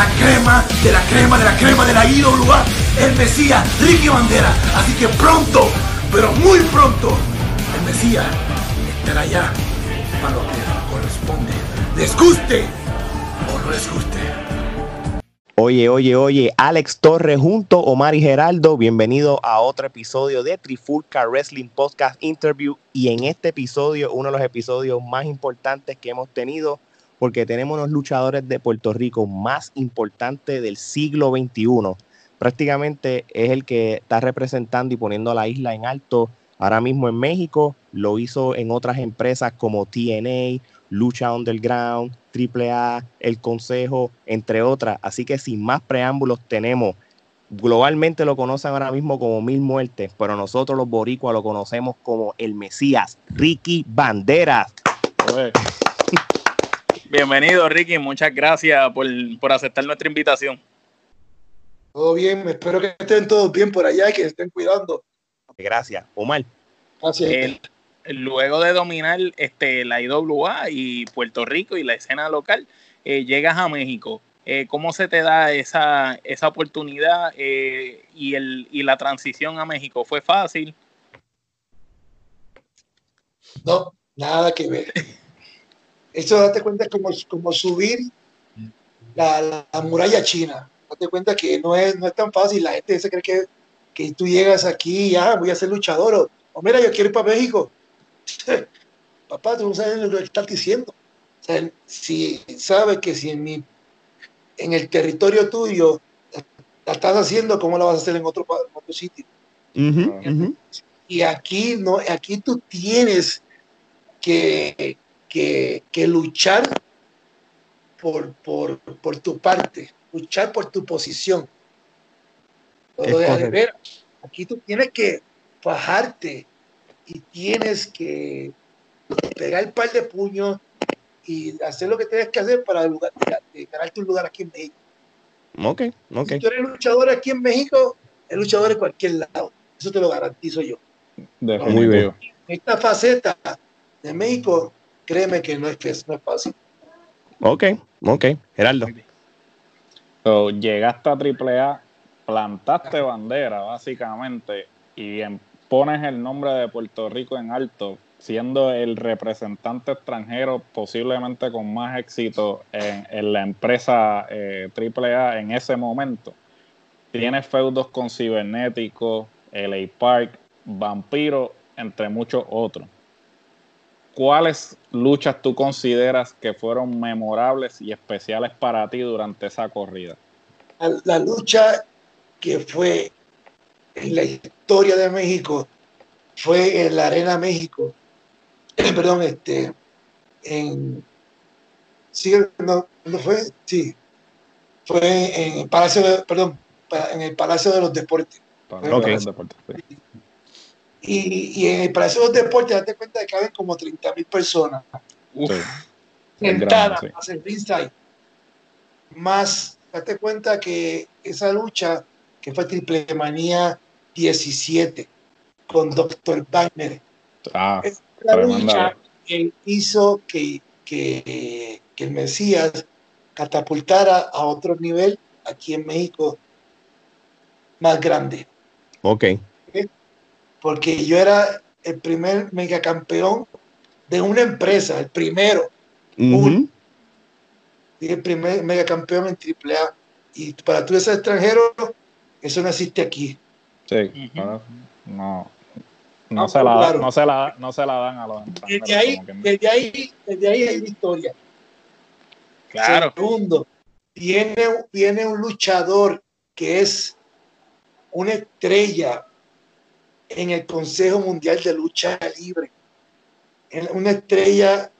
la crema de la crema de la crema de la IWA, el Mesías, Ricky Bandera. Así que pronto, pero muy pronto, el Mesías estará allá para lo que corresponde. Les guste o no les guste. Oye, oye, oye, Alex Torres junto Omar y Geraldo, bienvenido a otro episodio de Trifulca Wrestling Podcast Interview y en este episodio, uno de los episodios más importantes que hemos tenido, porque tenemos los luchadores de Puerto Rico más importantes del siglo XXI. Prácticamente es el que está representando y poniendo a la isla en alto ahora mismo en México, lo hizo en otras empresas como TNA, Lucha Underground, AAA, El Consejo, entre otras. Así que sin más preámbulos tenemos, globalmente lo conocen ahora mismo como Mil Muertes, pero nosotros los boricuas lo conocemos como el Mesías, Ricky Banderas. Bienvenido Ricky, muchas gracias por, por aceptar nuestra invitación. Todo bien, espero que estén todos bien por allá y que estén cuidando. Gracias, Omar. Gracias luego de dominar este, la IWA y Puerto Rico y la escena local, eh, llegas a México. Eh, ¿Cómo se te da esa, esa oportunidad eh, y, el, y la transición a México? ¿Fue fácil? No, nada que ver. Eso date cuenta es como, como subir la, muralla china. Date cuenta que no es, no es tan fácil. La gente se cree que, que tú llegas aquí y ya voy a ser luchador. O, o mira, yo quiero ir para México. papá, tú no sabes lo que estás diciendo. si sabes que si en, mi, en el territorio tuyo la, estás haciendo, ¿cómo la vas a hacer en otro, otro sitio? Y aquí, no, aquí tú tienes que, que, que luchar por, por, por, tu parte, luchar por tu posición. aquí tú tienes que bajarte y tienes que pegar el par de puños y hacer lo que tienes que hacer para lugar, ganarte un lugar aquí en México. Ok, ok. Si tú eres luchador aquí en México, es luchador en cualquier lado. Eso te lo garantizo yo. Muy bien. Esta faceta de México, créeme que no es, no es fácil. Ok, ok. Geraldo. llegaste a AAA, plantaste bandera, básicamente, y en pones el nombre de Puerto Rico en alto, siendo el representante extranjero posiblemente con más éxito en, la empresa eh, AAA en ese momento. Tienes feudos con Cibernético, LA Park, Vampiro, entre muchos otros. ¿Cuáles luchas tú consideras que fueron memorables y especiales para ti durante esa corrida? La lucha que fue en la historia de México fue en la Arena México, perdón, este, en, sí, no, fue? Sí, fue en el Palacio, de, perdón, en el Palacio de los Deportes. Y, y, en el Palacio de los Deportes, date cuenta que caben como 30 mil personas. Sentadas, más el ringside. Más, date cuenta que esa lucha, que fue Triple Manía 17 con Dr. Wagner. Ah, la lucha que hizo que, que, el Mesías catapultara a otro nivel aquí en México más grande. Ok. Porque yo era el primer megacampeón de una empresa, el primero. el primer megacampeón en AAA. Y para tú ser extranjero, eso no existe aquí. Sí, no, no, se la, no, se la, no se la dan a los desde ahí, desde ahí, desde ahí hay historia. Claro. Segundo, viene, viene un luchador que es una estrella en el Consejo Mundial de Lucha Libre, una estrella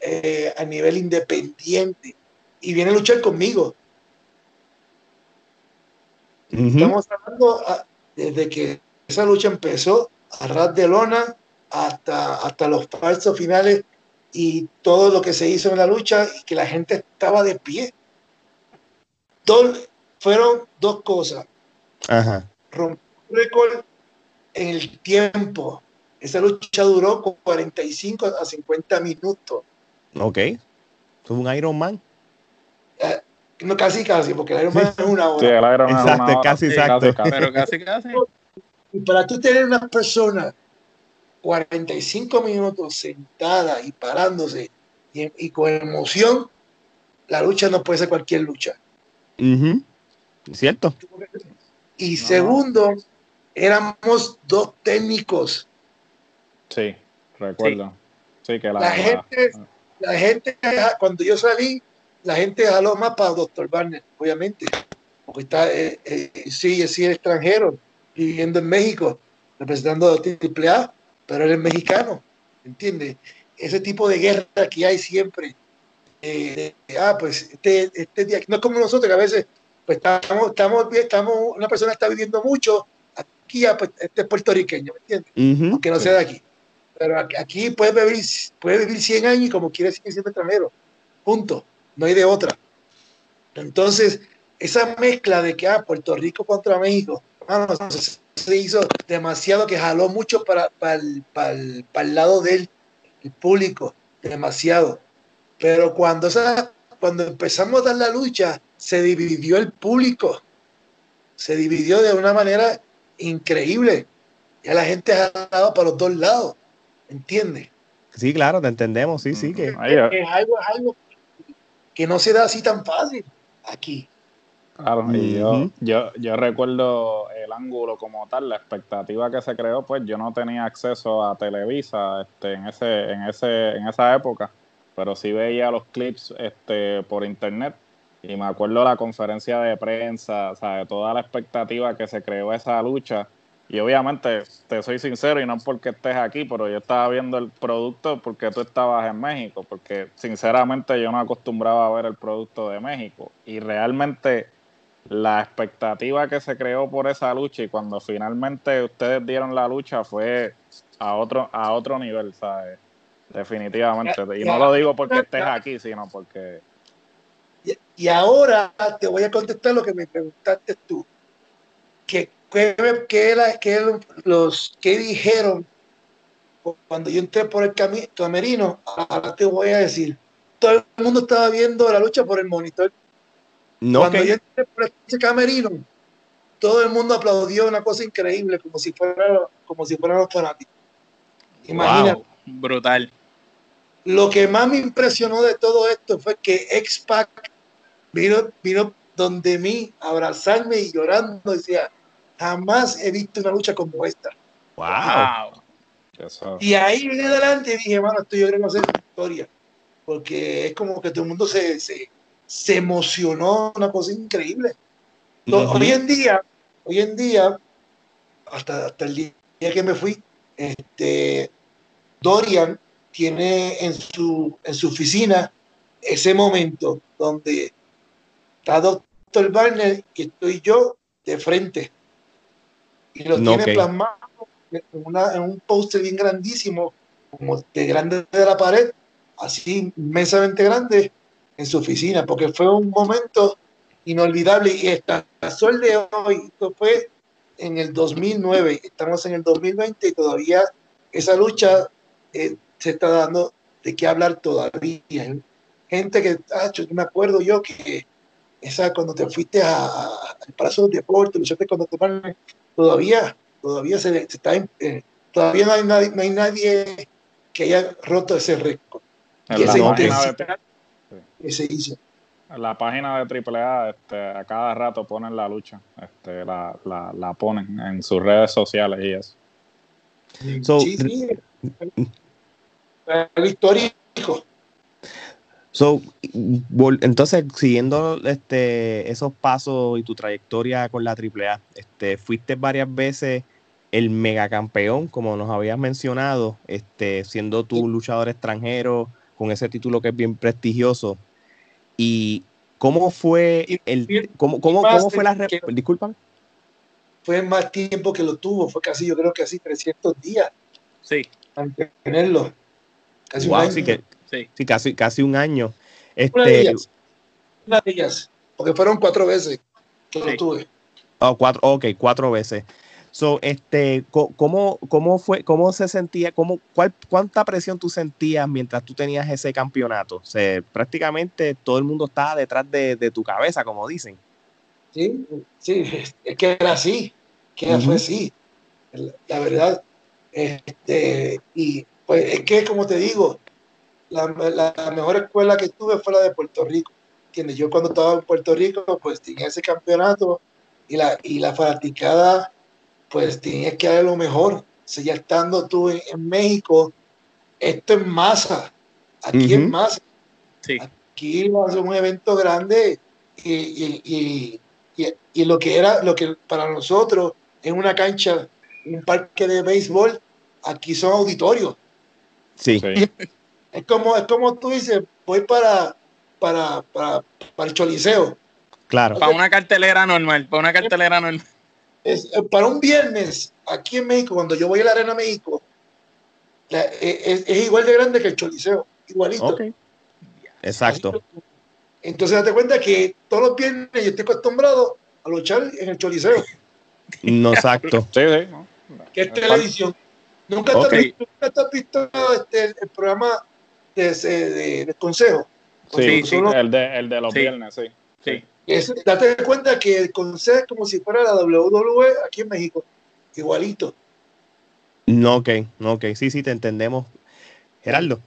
eh, a nivel independiente, y viene a luchar conmigo. Estamos hablando ah, desde que esa lucha empezó, a ras de lona hasta, hasta los falsos finales y todo lo que se hizo en la lucha y que la gente estaba de pie. fueron dos cosas. Ajá. Rompió récord en el tiempo. Esa lucha duró 45 a 50 minutos. Ok. Fue un Iron Man. Eh, No, casi, casi, porque el Ironman es una hora. Sí, el Ironman es Exacto, una hora. casi, Sí, exacto. Pero casi, casi. Y para tú tener una persona 45 minutos sentada y parándose y, y con emoción, la lucha no puede ser cualquier lucha. Ujú. ¿Cierto? Y segundo, éramos dos técnicos. Sí, recuerdo. Sí, que la, La gente, la gente, cuando yo salí, la gente jaló más para Dr. Barner, obviamente, porque está, eh, eh, sí, sí, es extranjero, viviendo en México, representando a AAA, pero él es mexicano, ¿entiendes? Ese tipo de guerra que hay siempre. eh, ah, pues este, este día, no es como nosotros que a veces pues estamos, estamos, estamos, una persona está viviendo mucho, ah, pues, este es puertorriqueño, ¿me entiendes? Ujú. aunque no sea de aquí. Pero aquí- aquí puede vivir, puede vivir 100 años y como quiere seguir siendo extranjero. Punto. No hay de otra. Entonces, esa mezcla de que ah, Puerto Rico contra México, hermano, se, se hizo demasiado que jaló mucho para, para, el, para, el, para el lado del el público, demasiado. Pero cuando, esa, cuando empezamos a dar la lucha, se dividió el público. Se dividió de una manera increíble. Ya la gente ha dado para los dos lados. ¿Entiendes? Sí, claro, te entendemos, sí, sí, que Es algo, es algo que no se da así tan fácil aquí. Claro, y yo, yo, yo recuerdo el ángulo como tal, la expectativa que se creó, pues yo no tenía acceso a Televisa este, en, ese, en, ese, en esa época, pero sí veía los clips este, por internet y me acuerdo la conferencia de prensa, o sea, de toda la expectativa que se creó esa lucha. Y obviamente, te soy sincero, y no porque estés aquí, pero yo estaba viendo el producto porque tú estabas en México, porque sinceramente yo no acostumbraba a ver el producto de México. Y realmente la expectativa que se creó por esa lucha y cuando finalmente ustedes dieron la lucha fue a otro, a otro nivel, ¿sabes? Definitivamente. Y no lo digo porque estés aquí, sino porque... Y, y ahora te voy a contestar lo que me preguntaste tú. ¿Qué, qué, qué la- qué los, qué dijeron cuando yo entré por el cami- camerino? Ahora te voy a decir. Todo el mundo estaba viendo la lucha por el monitor. no Cuando que yo entré por ese camerino, todo el mundo aplaudió una cosa increíble, como si fuera, como si fueran los fanáticos. Imagínate. Wow, brutal. Lo que más me impresionó de todo esto fue que X-Pac vino, vino donde mí abrazarme y llorando. Decía, jamás he visto una lucha como esta. wow. Y ahí en adelante dije, mano, esto yo creo que va a ser historia. Porque es como que todo el mundo se, se, se emocionó, una cosa increíble. Hoy en día, hoy en día, hasta, hasta el día que me fui, este, Dorian tiene en su, en su oficina ese momento donde está Dr. Barner y estoy yo de frente. Y lo No, tiene ok. plasmado en, una- en un póster bien grandísimo, como de grande de la pared, así inmensamente grande, en su oficina, porque fue un momento inolvidable y hasta el sol de hoy, esto fue en el 2009, estamos en el 2020 y todavía esa lucha eh, se está dando de qué hablar todavía. Gente que, ah, yo me acuerdo yo que esa cuando te fuiste a- a- al Palacio de Deportes, luchaste cuando te van- todavía, todavía se, se está, en- eh, todavía no hay, nadie, no hay nadie que haya roto ese récord. en, Y la esa no, página de, intensidad que se hizo. en la página de AAA este, a cada rato ponen la lucha, este, la, la, la ponen en sus redes sociales y eso. So- sí, sí. El histórico. So, entonces, siguiendo este, esos pasos y tu trayectoria con la AAA, este, fuiste varias veces el megacampeón, como nos habías mencionado, este, siendo tu luchador extranjero con ese título que es bien prestigioso. ¿Y cómo fue el, cómo, cómo, cómo fue la, disculpa? Fue más tiempo que lo tuvo, fue casi, yo creo que casi 300 días Sí, mantenerlo. Casi Wow, un año. sí que, sí. sí, casi, casi un año. Una de Este, ellas. Una de ellas. Porque fueron cuatro veces que Sí. lo tuve. Oh, cuatro, ok, cuatro veces. So, este, ¿cómo, ¿cómo fue, cómo se sentía, cómo, cuál, cuánta presión tú sentías mientras tú tenías ese campeonato? O sea, prácticamente todo el mundo estaba detrás de, tu cabeza, como dicen. Sí, sí, es que era así, que fue así, la verdad. Este, y pues es que, como te digo, la, la, mejor escuela que tuve fue la de Puerto Rico. ¿Entiendes? Yo cuando estaba en Puerto Rico, pues tenía ese campeonato y la, y la fanaticada pues tienes que dar lo mejor. O sea, ya estando tú en, México, esto es masa, aquí es masa. Sí. Aquí va a ser un evento grande y, y, lo que era, lo que para nosotros en una cancha, un parque de béisbol, aquí son auditorios. Sí. Es como, es como tú dices, voy para, para, para, para el Choliseo. Claro. Para una cartelera normal, para una cartelera normal. Es, eh, para un viernes, aquí en México, cuando yo voy a la Arena México, eh, es, igual de grande que el Choliseo, igualito. Exacto. Entonces, date cuenta que todos los viernes yo estoy acostumbrado a luchar en el Choliseo. No, exacto. sí, sí. Que es televisión. Nunca te has visto, este, el, programa de, de, consejo. Sí, sí, el, de, el de los viernes, sí. sí date cuenta que el consejo es como si fuera la WWE aquí en México, igualito. No, ok, no, ok, sí, sí, te entendemos. Gerardo.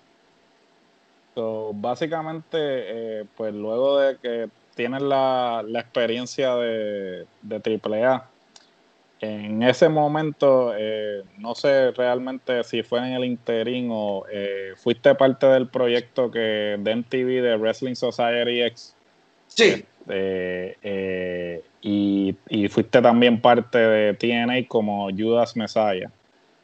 básicamente, eh, pues luego de que tienes la, experiencia de, de AAA, en ese momento, eh, no sé realmente si fue en el interín o eh, fuiste parte del proyecto que de MTV de Wrestling Society X. Sí. Este, eh, y, fuiste también parte de TNA como Judas Messiah.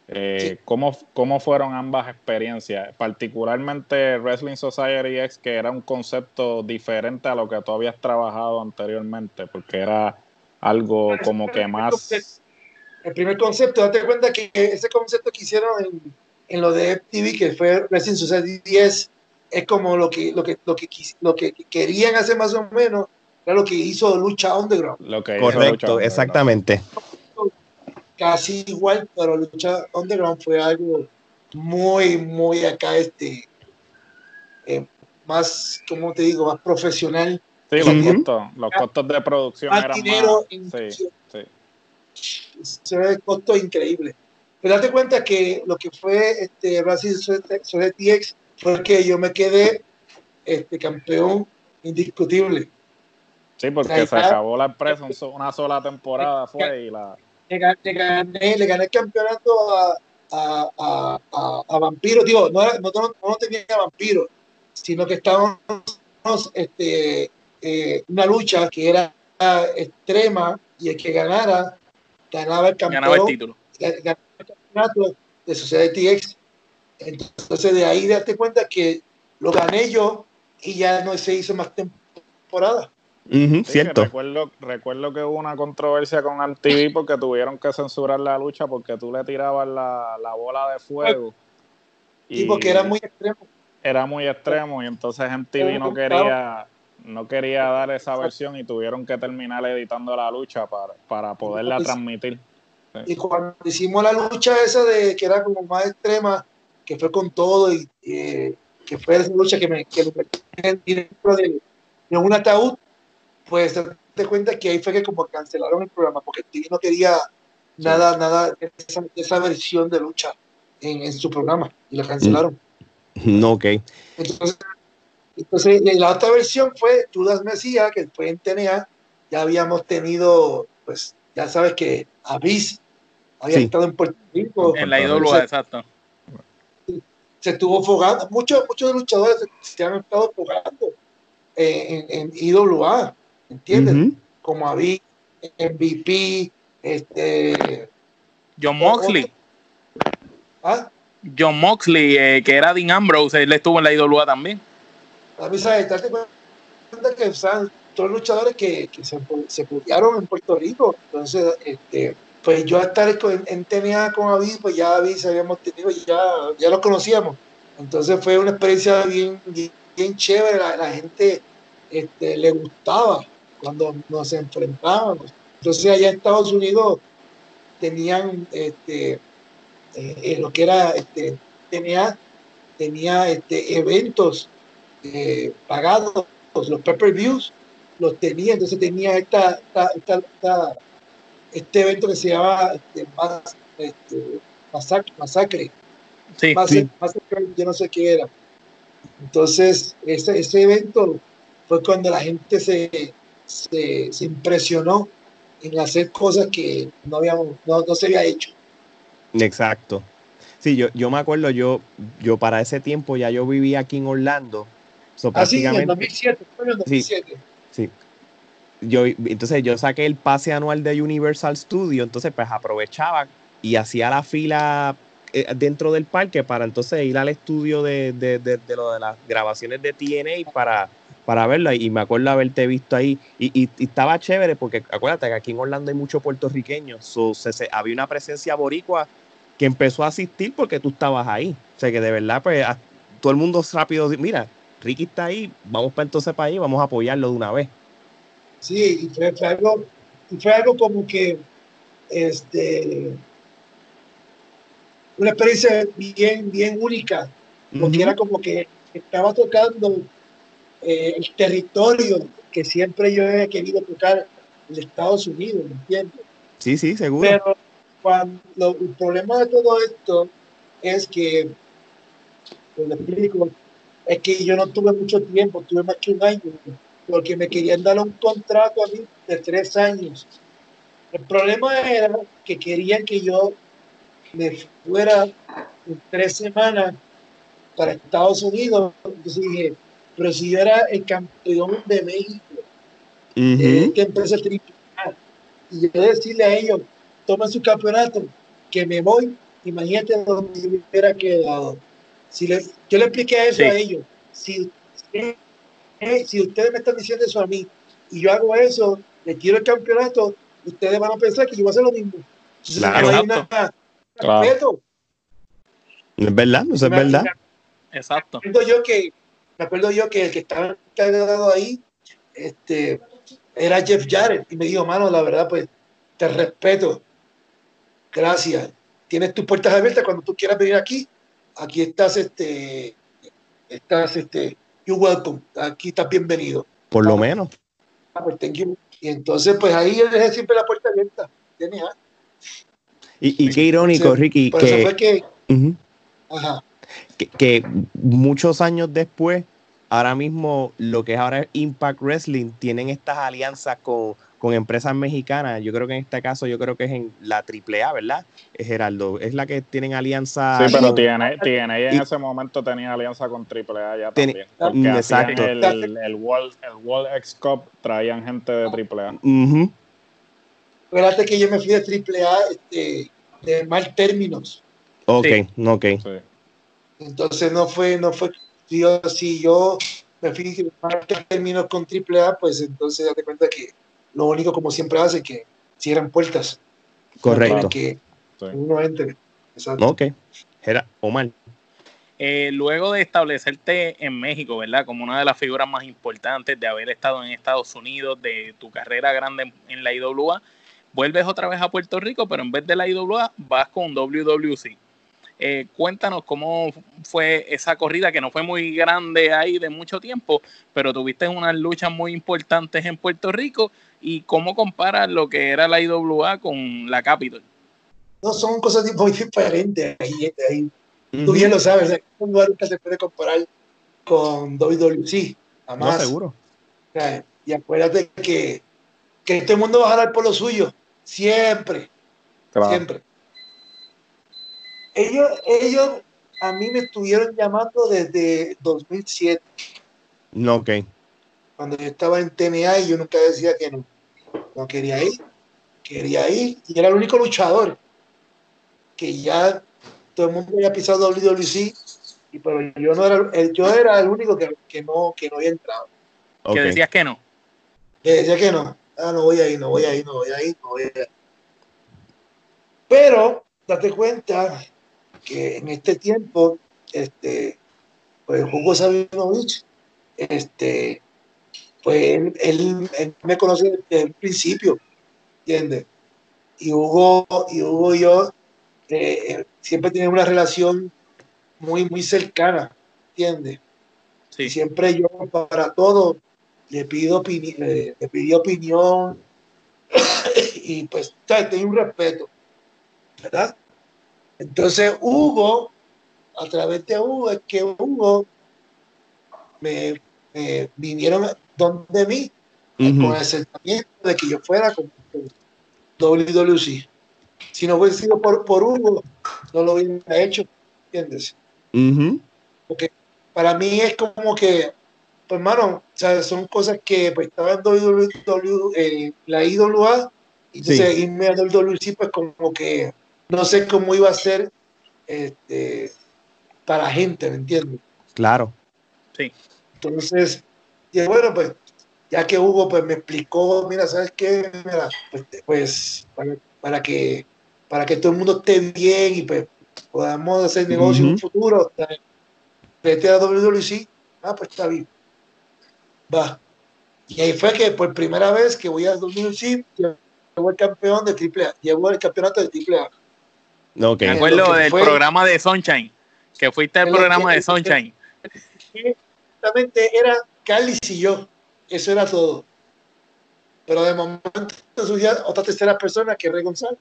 Eh, ¿cómo, fueron ambas experiencias? Particularmente Wrestling Society X, que era un concepto diferente a lo que tú habías trabajado anteriormente, porque era algo como que más... El primer concepto, date cuenta que ese concepto que hicieron en, lo de FTV, que fue Wrestling Society X, es como lo que, lo que, lo que, lo que querían hacer más o menos era lo que hizo Lucha Underground. Lo que Correcto, exactamente. Casi igual, pero Lucha Underground fue algo muy, muy acá, este, eh, más, como te digo, más profesional. Sí, los, costos, los costos de producción más eran dinero más... Sí, sí. Se ve el costo increíble. Pero date cuenta que lo que fue este Brasil sobre TX fue que yo me quedé este, campeón indiscutible. Sí, porque se acabó la empresa una sola temporada fue y la... Le gané, le gané el campeonato a, a, a, a Vampiro, digo, no, no, no, tenía Vampiro, sino que estábamos este, eh, una lucha que era extrema y el que ganara ganaba el campeonato. Ganaba el título. Ganaba el campeonato de Society X. Entonces de ahí date cuenta que lo gané yo y ya no se hizo más temporada cierto. Recuerdo, recuerdo que hubo una controversia con MTV porque tuvieron que censurar la lucha porque tú le tirabas la, bola de fuego. Y, porque era muy extremo. Era muy extremo y entonces MTV no quería no quería dar esa versión y tuvieron que terminar editando la lucha para, para poderla transmitir. Y cuando hicimos la lucha esa de que era como más extrema, que fue con todo y que fue esa lucha que me que dentro de, de un ataúd, pues te cuenta que ahí fue que como cancelaron el programa porque TV no quería nada, nada de esa, versión de lucha en, su programa y la cancelaron. No, ok. Entonces, entonces la otra versión fue Judas Mesías, que fue en TNA, ya habíamos tenido, pues ya sabes que Avis había estado en Puerto Rico. En la IWA, exacto. Se estuvo fogando, muchos, muchos luchadores se, han estado fogando en, en IWA. ¿entiendes? Como Avi, MVP, este... John Moxley. ¿Ah? John Moxley, eh, que era Dean Ambrose, él estuvo en la IWA también. A mí, ¿sabes? Date cuenta que son todos luchadores que, que se, se en Puerto Rico. Entonces, este, pues yo estar en, TNA con Avi, pues ya Avi habíamos tenido, ya, ya lo conocíamos. Entonces fue una experiencia bien, bien, chévere, la, la gente este, le gustaba cuando nos enfrentábamos. Entonces allá en Estados Unidos tenían este, eh, lo que era, este, tenía, tenía este, eventos eh, pagados, los pay-per-views los tenía, entonces tenía esta, esta, este evento que se llama este, este masacre, masacre. Sí, masacre, yo no sé qué era. Entonces, ese, ese evento fue cuando la gente se, se, se impresionó en hacer cosas que no, habíamos, no, no se había hecho. Exacto. Sí, yo, yo me acuerdo, yo, yo para ese tiempo ya yo vivía aquí en Orlando. Ah, sí, en 2007, en 2007. Sí, Yo, entonces yo saqué el pase anual de Universal Studio, entonces pues aprovechaba y hacía la fila eh, dentro del parque para entonces ir al estudio de, de, de, de lo de las grabaciones de TNA para, para verla. Y me acuerdo haberte visto ahí. Y, y, estaba chévere porque acuérdate que aquí en Orlando hay muchos puertorriqueños, so, se, había una presencia boricua que empezó a asistir porque tú estabas ahí, o sea que de verdad pues todo el mundo rápido, mira, Ricky está ahí, vamos para entonces para ahí, vamos a apoyarlo de una vez. Sí, y fue, algo, fue algo como que este una experiencia bien, bien única, porque era como que estaba tocando eh, el territorio que siempre yo he querido tocar en Estados Unidos, ¿me entiendes? Sí, sí, seguro. Pero cuando, el problema de todo esto es que, pues explico, es que yo no tuve mucho tiempo, tuve más que un año, porque me querían dar un contrato a mí de tres años. El problema era que querían que yo me fuera en tres semanas para Estados Unidos. Entonces dije, pero si yo era el campeón de México, de esta empresa triple y yo decirle a ellos, tomen su campeonato, que me voy, imagínate donde me hubiera quedado. Si yo le expliqué eso a ellos, si, si ustedes me están diciendo eso a mí y yo hago eso, le quiero el campeonato, ustedes van a pensar que yo voy a hacer lo mismo. Claro, claro. Es verdad, no es verdad. Exacto. Yo que me acuerdo yo que el que estaba encargado ahí este, era Jeff Jarrett y me dijo, mano, la verdad, pues te respeto. Gracias. Tienes tus puertas abiertas cuando tú quieras venir aquí. Aquí estás, este, estás, este, you welcome. Aquí estás bienvenido. Por lo menos. Ah, pues, y entonces, pues ahí yo dejé siempre la puerta abierta. Y, y qué irónico, Ricky. Por que, eso fue que. Ajá que, muchos años después, ahora mismo lo que es ahora Impact Wrestling, tienen estas alianzas con, con empresas mexicanas. Yo creo que en este caso, yo creo que es en la AAA, ¿verdad? Es Geraldo, es la que tienen alianza. Sí, pero tiene, tiene en ese momento tenía alianza con AAA ya también. Porque exacto. El, el, World, el World X Cup traían gente de AAA. Uh Fíjate que yo me fui de AAA este, de mal términos. Ok, ok. Sí. Entonces no fue, no fue, yo, si yo me fui en términos con AAA, pues entonces date cuenta que lo único como siempre hace que cierran puertas. Correcto. que uno entre. Exacto. Ok. Era Omar. Eh, luego de establecerte en México, ¿verdad? Como una de las figuras más importantes de haber estado en Estados Unidos, de tu carrera grande en, en la IWA, vuelves otra vez a Puerto Rico, pero en vez de la IWA vas con WWC. Eh, cuéntanos cómo fue esa corrida, que no fue muy grande ahí de mucho tiempo, pero tuviste unas luchas muy importantes en Puerto Rico y cómo comparas lo que era la IWA con la Capitol. No, son cosas muy diferentes. Ahí, ahí. Tú bien lo sabes, un lugar que se puede comparar con WWC. Además, no, seguro. Y acuérdate que, que el mundo va a jalar por lo suyo, siempre. Siempre. Ellos, ellos a mí me estuvieron llamando desde 2007. No, ok. Cuando yo estaba en TNA y yo nunca decía que no. No quería ir. Quería ir y era el único luchador que ya todo el mundo había pisado WWC, y, pero yo no era, el, yo era el único que, que, no, que no había entrado. Que decías que no. Que decía que no. Ah, no voy a ir, no voy a ir, no voy a ir, no voy a ir. Pero, date cuenta que en este tiempo, este, pues Hugo Sabinovich, este, pues él, me conoce desde el principio, ¿entiendes? y Hugo y, Hugo y yo eh, siempre tenemos una relación muy, muy cercana, ¿entiendes? Sí. Siempre yo para todo le pido opinión, le, le opinión y pues tengo un respeto, ¿verdad? Entonces Hugo, a través de Hugo, es que Hugo me, vinieron donde mí con el sentimiento de que yo fuera con, WWC. Si no hubiera sido por, por Hugo, no lo hubiera hecho, ¿entiendes? Porque para mí es como que, pues hermano, son cosas que pues, estaba en WW, eh, la IWA, y entonces irme a WWC, pues como que no sé cómo iba a ser este, para la gente, ¿me entiendes? Claro. Sí. Entonces, y bueno, pues ya que Hugo pues me explicó, mira, ¿sabes qué? Mira, pues, pues para, que, para que todo el mundo esté bien y pues podamos hacer negocio en un futuro, vete a WWC, ah, pues está bien. Va. Y ahí fue que por primera vez que voy a WWC, llevo el campeón de AAA, llevo el campeonato de AAA. Okay. Me acuerdo del programa de Sunshine, que fuiste al programa de Sunshine. Exactamente, era Carly y yo, eso era todo. Pero de momento otra tercera persona que es González.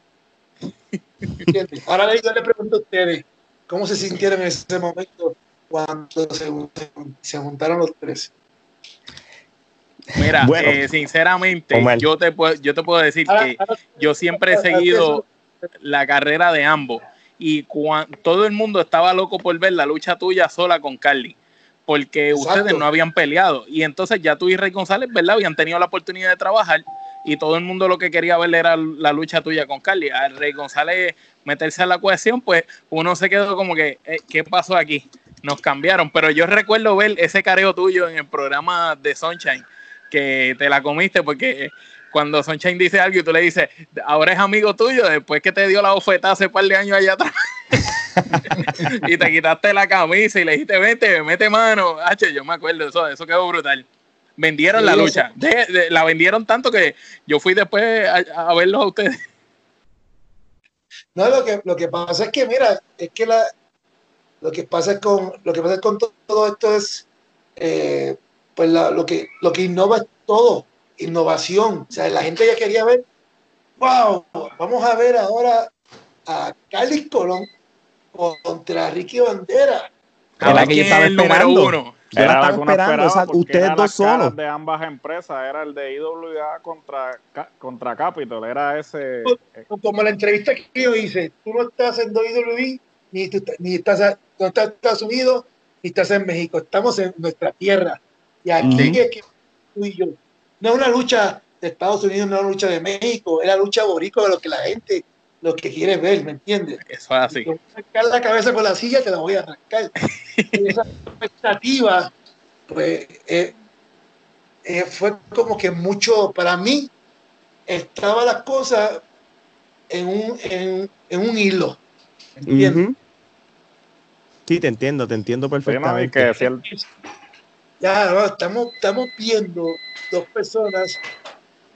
Ahora yo le pregunto a ustedes, ¿cómo se sintieron en ese momento cuando se, juntaron los tres? Mira, eh, sinceramente, yo te, puedo, yo te puedo decir que yo siempre he seguido la carrera de ambos. Y todo el mundo estaba loco por ver la lucha tuya sola con Carly, porque ustedes no habían peleado. Y entonces ya tú y Rey González, ¿verdad? Habían tenido la oportunidad de trabajar y todo el mundo lo que quería ver era la lucha tuya con Carly. A Rey González meterse a la cohesión, pues uno se quedó como que, eh, ¿qué pasó aquí? Nos cambiaron. Pero yo recuerdo ver ese careo tuyo en el programa de Sunshine, que te la comiste porque cuando Sunshine dice algo y tú le dices, ahora es amigo tuyo, después que te dio la oferta hace un par de años allá atrás. y te quitaste la camisa y le dijiste, vete, mete mano. H, yo me acuerdo, eso, eso quedó brutal. Vendieron la lucha. la vendieron tanto que yo fui después a, verlos a ustedes. No, lo que, lo que pasa es que, mira, es que la, lo que pasa con, lo que pasa con todo, esto es, eh, pues lo, que, lo que innova es todo innovación. O sea, la gente ya quería ver, wow, vamos a ver ahora a Carlos Colón contra Ricky Bandera. Era que yo estaba esperando. Uno. Yo la estaba esperando, o sea, ustedes dos solos. de ambas empresas, era el de IWA contra, contra Capitol, era ese... Como la entrevista que yo hice, tú no estás en WWE, ni, ni estás, no estás en Estados Unidos, ni estás en México, estamos en nuestra tierra. Y aquí es que tú y yo no es una lucha de Estados Unidos, no es una lucha de México, es la lucha boricua de lo que la gente, lo que quiere ver, ¿me entiendes? Eso es así. Si la cabeza con la silla, te la voy a arrancar. esa expectativa, pues, eh, eh, fue como que mucho, para mí, estaba la cosa en un, en, un hilo, ¿me entiendes? Sí, te entiendo, te entiendo perfectamente. Ya, estamos, estamos viendo dos personas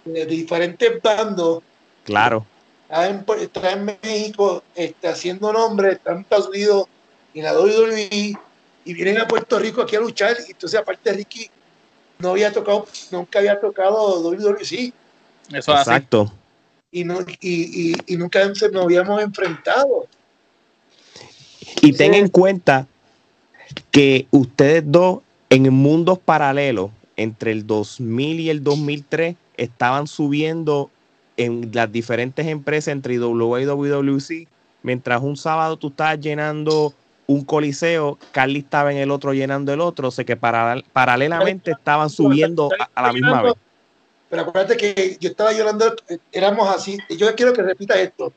de diferentes bandos. Claro. Están en, México está haciendo nombre, están en Estados Unidos en la WWE y vienen a Puerto Rico aquí a luchar. Y entonces, aparte, Ricky no había tocado, nunca había tocado WWE. Eso Exacto. Y, no, y, y, y nunca nos habíamos enfrentado. Y ten en cuenta que ustedes dos en mundos paralelos entre el 2000 y el 2003 estaban subiendo en las diferentes empresas entre IWA y WWC, mientras un sábado tú estabas llenando un coliseo, Carly estaba en el otro llenando el otro, o sea que paralelamente estaban subiendo a, la misma vez. Pero acuérdate que yo estaba llorando, éramos así, yo quiero que repita esto,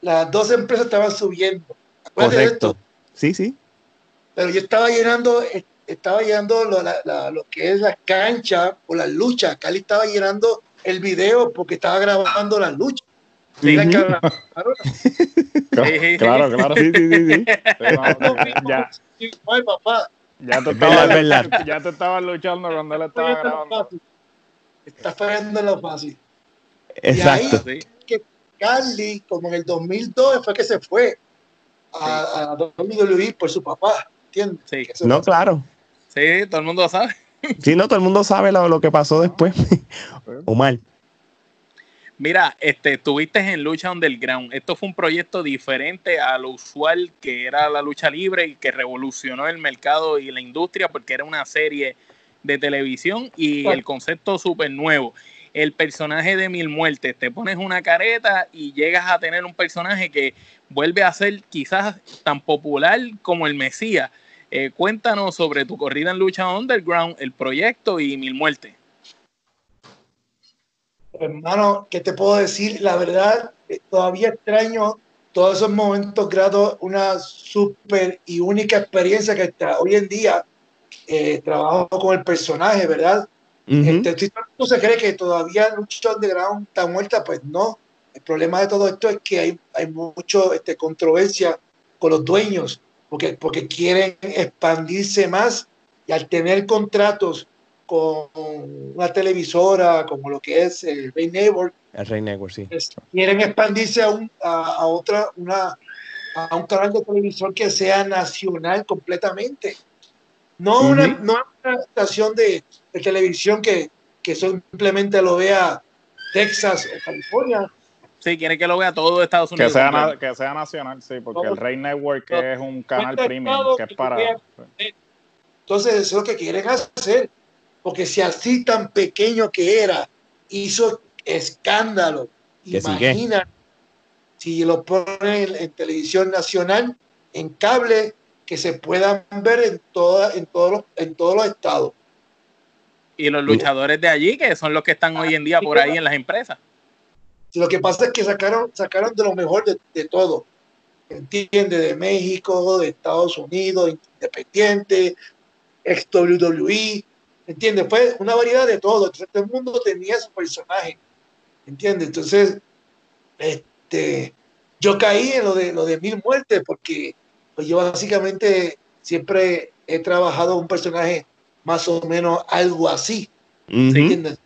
las dos empresas estaban subiendo. Correcto. Sí, sí. Pero yo estaba llenando estaba llenando lo, que es la cancha o la lucha. Cali estaba llenando el video porque estaba grabando la lucha. Sí, claro, claro. Sí, sí, sí. ya. Ay, papá. Ya te estaba, ya te estaba luchando cuando él estaba grabando. Está fallando lo fácil. Exacto. Y ahí, que Carly, como en el 2002, fue que se fue a, a WWE por su papá, ¿entiendes? Sí. No, claro. Sí, todo el mundo sabe. Sí, no, todo el mundo sabe lo, lo que pasó después. Omar. Mira, este, estuviste en Lucha Underground. Esto fue un proyecto diferente a lo usual que era la lucha libre y que revolucionó el mercado y la industria porque era una serie de televisión y el concepto súper nuevo. El personaje de Mil Muertes, te pones una careta y llegas a tener un personaje que vuelve a ser quizás tan popular como el Mesías. Eh, cuéntanos sobre tu corrida en Lucha Underground, el proyecto y Mil Muertes. Hermano, ¿qué te puedo decir? La verdad, eh, todavía extraño todos esos momentos gratos, una súper y única experiencia que hasta hoy en día eh, trabajo con el personaje, ¿verdad? Ujú. Este, si se cree que todavía Lucha Underground está muerta, pues no. El problema de todo esto es que hay, hay mucho este, controversia con los dueños, porque, porque quieren expandirse más y al tener contratos con una televisora como lo que es el Rey Network, El Network, sí. pues, quieren expandirse a, un, a, a otra, una, a un canal de televisor que sea nacional completamente. No, una, Ujú. no una estación de, de televisión que, que simplemente lo vea Texas o California. Sí, quiere que lo vea todo Estados Que Unidos. sea, completo. na- que sea nacional, sí, porque No. el Rey Network No. es un canal premium, que es que para... Entonces, eso es lo que quieren hacer. Porque si así tan pequeño que era, hizo escándalo. Que sí que. Imagina si lo ponen en, en televisión nacional, en cable, que se puedan ver en, toda, en, todos, los, en todos los estados. Y los luchadores de allí, que son los que están hoy en día por ahí en las empresas. Lo que pasa es que sacaron, sacaron de lo mejor de, de todo. ¿Entiende? De México, de Estados Unidos, independiente, ex WWE. ¿Entiendes? Fue una variedad de todo. Entonces, todo el mundo tenía su personaje. ¿Entiendes? Entonces, este, yo caí en lo de, lo de mil muertes porque pues yo básicamente siempre he trabajado un personaje más o menos algo así. Ujú. ¿entiendes?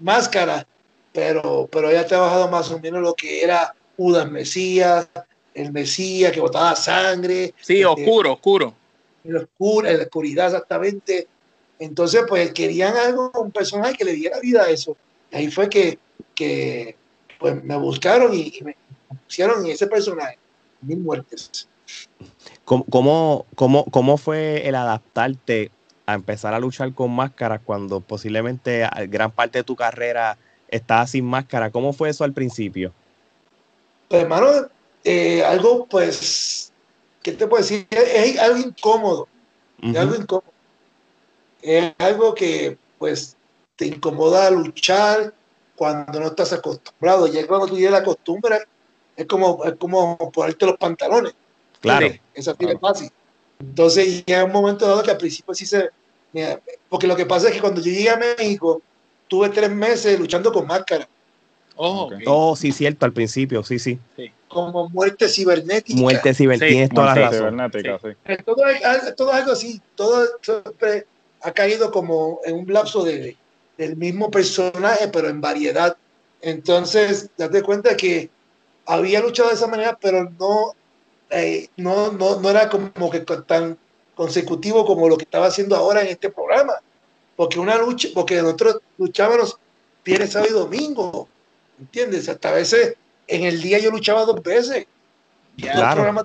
Máscara, pero, pero ella ha trabajado más o menos lo que era Judas Mesías, el Mesías que botaba sangre, Sí, este, oscuro, oscuro. en la, oscura, en la oscuridad exactamente. Entonces, pues querían algo, un personaje que le diera vida a eso. Y ahí fue que, que pues, me buscaron y, y me pusieron en ese personaje, mil muertes. ¿Cómo, cómo, cómo, cómo fue el adaptarte a empezar a luchar con máscaras cuando posiblemente gran parte de tu carrera estaba sin máscara? ¿Cómo fue eso al principio? Pues, hermano, eh, algo, pues, ¿qué te puedo decir? Es, es algo incómodo. es algo incómodo. Es algo que pues te incomoda luchar cuando no estás acostumbrado. Ya cuando tú ya la costumbre, es como, es como ponerte los pantalones. Claro. ¿entiendes? Es así de fácil. Entonces llega un momento dado que al principio sí se... mira, porque lo que pasa es que cuando yo llegué a México, tuve tres meses luchando con máscara, Oh. Oh, sí, cierto, al principio, sí, sí. como muerte cibernética. Muerte ciber, Sí, tienes toda la Muerte razón. cibernética, sí. Todo es, al- todo es algo así, todo siempre ha caído como en un lapso de, del mismo personaje, pero en variedad. Entonces, date cuenta que había luchado de esa manera, pero no, eh, no, no, no era como que tan consecutivo como lo que estaba haciendo ahora en este programa. Porque una lucha, porque nosotros luchábamos viernes, sábado y domingo, ¿entiendes? Hasta a veces en el día yo luchaba dos veces. Claro. programas,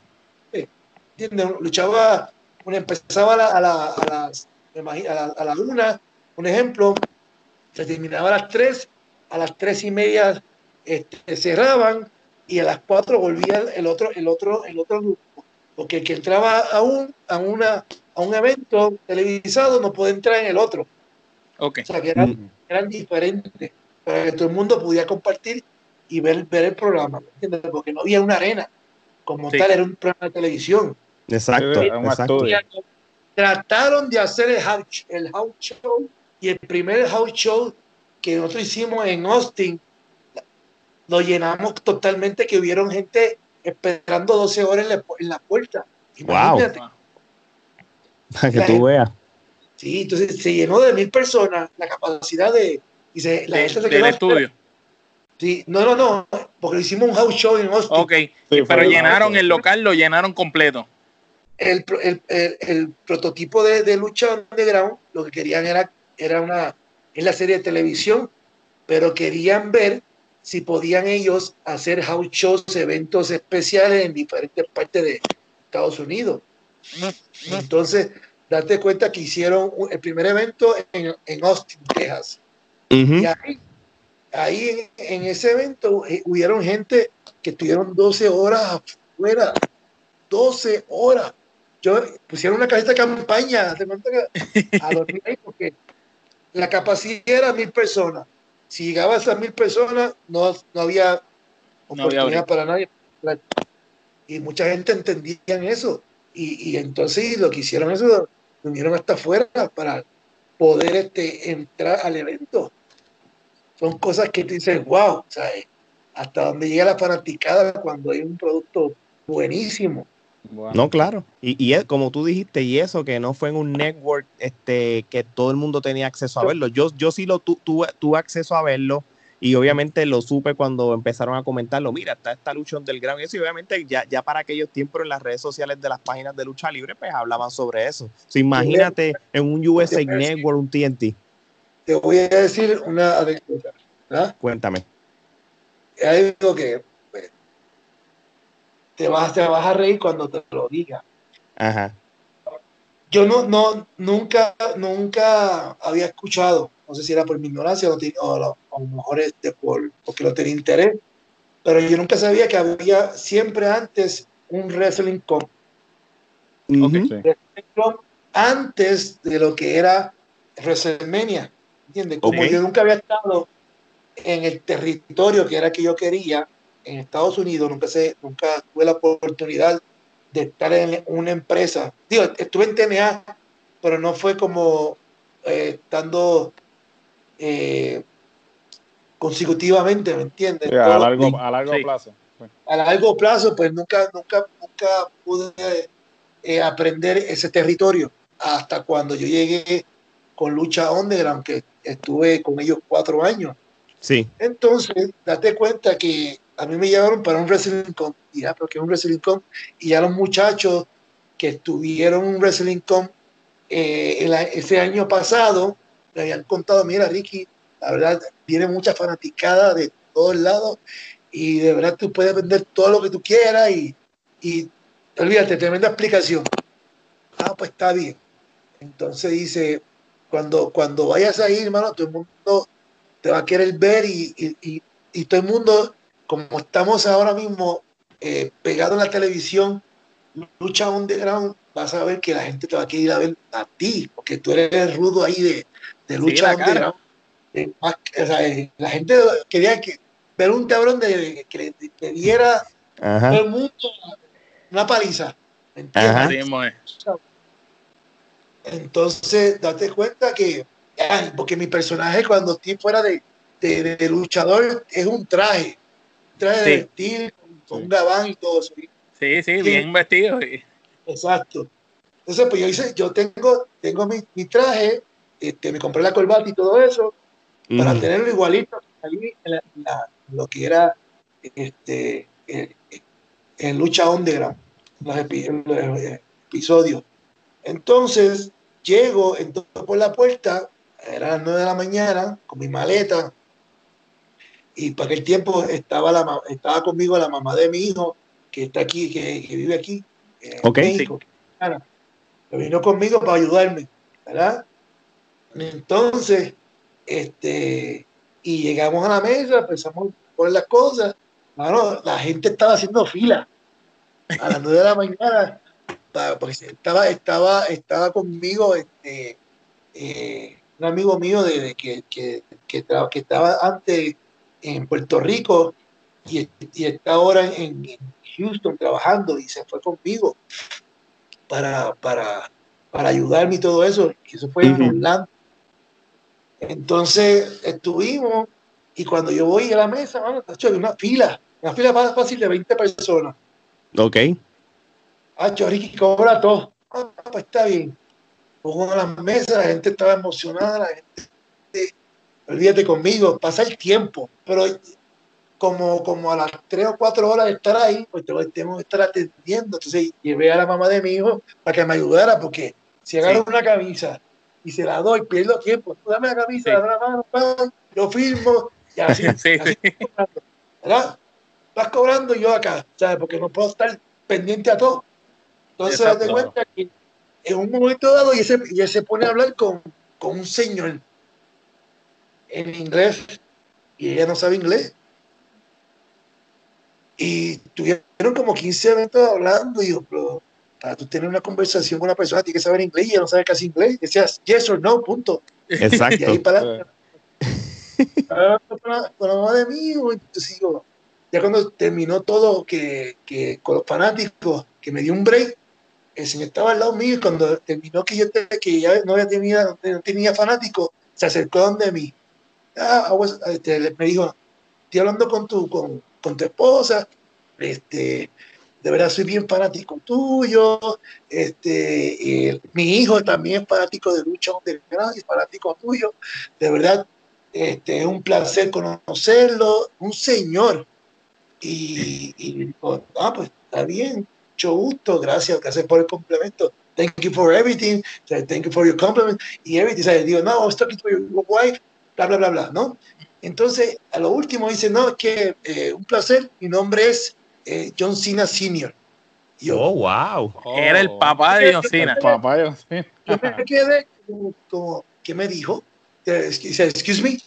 eh, ¿entiendes? Luchaba, una empezaba a, la- a, la- a las, me imagino, a, la, a la una, un ejemplo, se terminaba a las tres, a las tres y media este, cerraban y a las cuatro volvía el otro, el otro, el otro grupo. Porque el que entraba a un, a una, a un evento televisado no puede entrar en el otro. Ok. O sea, que eran, Mm. eran diferentes para que todo el mundo pudiera compartir y ver, ver el programa, ¿me entiendes? Porque no había una arena como Sí. tal, era un programa de televisión. Exacto, un exacto. Trataron de hacer el house, el house show y el primer house show que nosotros hicimos en Austin lo llenamos totalmente que hubieron gente esperando 12 horas en la, pu- en la puerta. Wow. Imagínate. Para que tú veas. Sí, entonces se llenó de mil personas la capacidad de... Y se, la De- gente se del estudio. Sí, no, no, no. porque hicimos un house show en Austin. Ok, pero llenaron el local, lo llenaron completo. El, el, el, prototipo de, de, lucha underground, lo que querían era, era una, en la serie de televisión, pero querían ver si podían ellos hacer house shows, eventos especiales en diferentes partes de Estados Unidos. Entonces, date cuenta que hicieron el primer evento en, en Austin, Texas. Y ahí, ahí en, ese evento eh, hubieron gente que estuvieron 12 horas afuera. 12 horas. Yo pusieron una caseta de campaña, a dormir ahí porque la capacidad era mil personas. Si llegaba a esas mil personas, no, no había oportunidad para nadie. Y mucha gente entendía eso. Y, y entonces lo que hicieron eso, vinieron hasta afuera para poder este, entrar al evento. Son cosas que te dices, wow, hasta donde llega la fanaticada cuando hay un producto buenísimo. No, claro. Y, y como tú dijiste, y eso que no fue en un network este, que todo el mundo tenía acceso a verlo. Yo, yo sí lo tuve acceso a verlo y obviamente lo supe cuando empezaron a comentarlo. Mira, está esta lucha del gran y eso. Y obviamente ya, ya para aquellos tiempos en las redes sociales de las páginas de lucha libre, pues hablaban sobre eso. imagínate en un USA Network, un TNT. Te voy a decir una anécdota. Cuéntame. Hay algo que te vas, te vas a reír cuando te lo diga. Ajá. Yo no, no, nunca, nunca había escuchado, no sé si era por mi ignorancia o, o, a lo mejor este por, porque no tenía interés, pero yo nunca sabía que había siempre antes un Wrestling Con. Antes de lo que era WrestleMania, ¿entiendes? Como yo nunca había estado en el territorio que era que yo quería, en Estados Unidos, nunca, sé, nunca tuve la oportunidad de estar en una empresa. Digo, estuve en TNA, pero no fue como eh, estando eh, consecutivamente, ¿me entiendes? a largo, a largo plazo. A largo plazo, pues nunca, nunca, nunca pude eh, aprender ese territorio hasta cuando yo llegué con Lucha Underground, que estuve con ellos cuatro años. Sí. Entonces, date cuenta que a mí me llevaron para un Wrestling Con, y ya, porque es un Wrestling Con, y ya los muchachos que estuvieron en un Wrestling Con eh, ese año pasado, me habían contado, mira Ricky, la verdad, viene mucha fanaticada de todos lados, y de verdad tú puedes vender todo lo que tú quieras, y, y olvídate, tremenda explicación. Ah, pues está bien. Entonces dice, cuando, cuando vayas a ir, hermano, todo el mundo te va a querer ver y, y, y todo el mundo como estamos ahora mismo eh, pegados en la televisión, lucha underground, vas a ver que la gente te va a querer ir a ver a ti, porque tú eres el rudo ahí de, de lucha underground. Eh, eh, la gente quería que, ver un cabrón de, que le, diera todo el mundo una paliza. Entonces, date cuenta que, porque mi personaje cuando estoy fuera de, de luchador es un traje traje de vestir, con un gabán y todo eso. Sí, sí, bien vestido. Exacto. Entonces, pues yo hice, yo tengo, tengo mi, mi traje, este, me compré la corbata y todo eso, para tenerlo igualito en, lo que era este, en, lucha underground, los, los episodios. Entonces, llego, entonces por la puerta, era las nueve de la mañana, con mi maleta, y para aquel tiempo estaba, la, estaba conmigo la mamá de mi hijo, que está aquí, que, vive aquí, en México. Que vino conmigo para ayudarme, ¿verdad? Entonces, este, y llegamos a la mesa, empezamos a poner las cosas. Bueno, la gente estaba haciendo fila a las nueve de la mañana, porque estaba, estaba, estaba conmigo este, eh, un amigo mío de, que, que, que, que estaba antes en Puerto Rico y, está ahora en, Houston trabajando y se fue conmigo para, para, para ayudarme y todo eso. Y eso fue en Orlando. Entonces estuvimos y cuando yo voy a la mesa, bueno, hay una fila, una fila más fácil de 20 personas. Ok. Ah, Ricky cobra todo. Ah, pues está bien. Pongo a las mesas, la gente estaba emocionada, la gente olvídate conmigo, pasa el tiempo, pero como, como a las tres o cuatro horas de estar ahí, pues tengo que estar atendiendo. Entonces llevé a la mamá de mi hijo para que me ayudara, porque si agarro una camisa y se la doy, pierdo tiempo. Dame la camisa, dame la mano, yo firmo y así. sí, ¿Verdad? Vas cobrando yo acá, ¿sabes? Porque no puedo estar pendiente a todo. Entonces, das de cuenta que en un momento dado, y ese, y se pone a hablar con, con un señor en inglés y ella no sabe inglés. Y tuvieron como 15 eventos hablando. Y yo, pero para tú tener una conversación con una persona, tienes que saber inglés y ella no sabe casi inglés. Decías yes or no, punto. Exacto. Y ahí para. con la mamá de mí, entonces digo, ya cuando terminó todo, que, que, con los fanáticos, que me dio un break, el señor estaba al lado mío y cuando terminó que yo que ya no, había tenía, no tenía fanáticos, se acercó donde mí. Ah, este, me dijo, estoy hablando con tu, con, con tu esposa, este, de verdad soy bien fanático tuyo, este, mi hijo también fanático de lucha underground y fanático tuyo, de verdad, este, es un placer conocerlo, un señor, y, y ah, pues está bien, mucho gusto, gracias, por el complemento, thank you for everything, thank you for your compliment, y everything, digo, no, I was talking to your wife, bla, bla, bla, bla, ¿no? Entonces, a lo último dice, no, es que eh, un placer, mi nombre es eh, John Cena Sr. Yo, oh, wow. Era el papá de John Cena. papá de John Cena. Yo me quedé como, ¿qué me dijo? Dice, excuse me.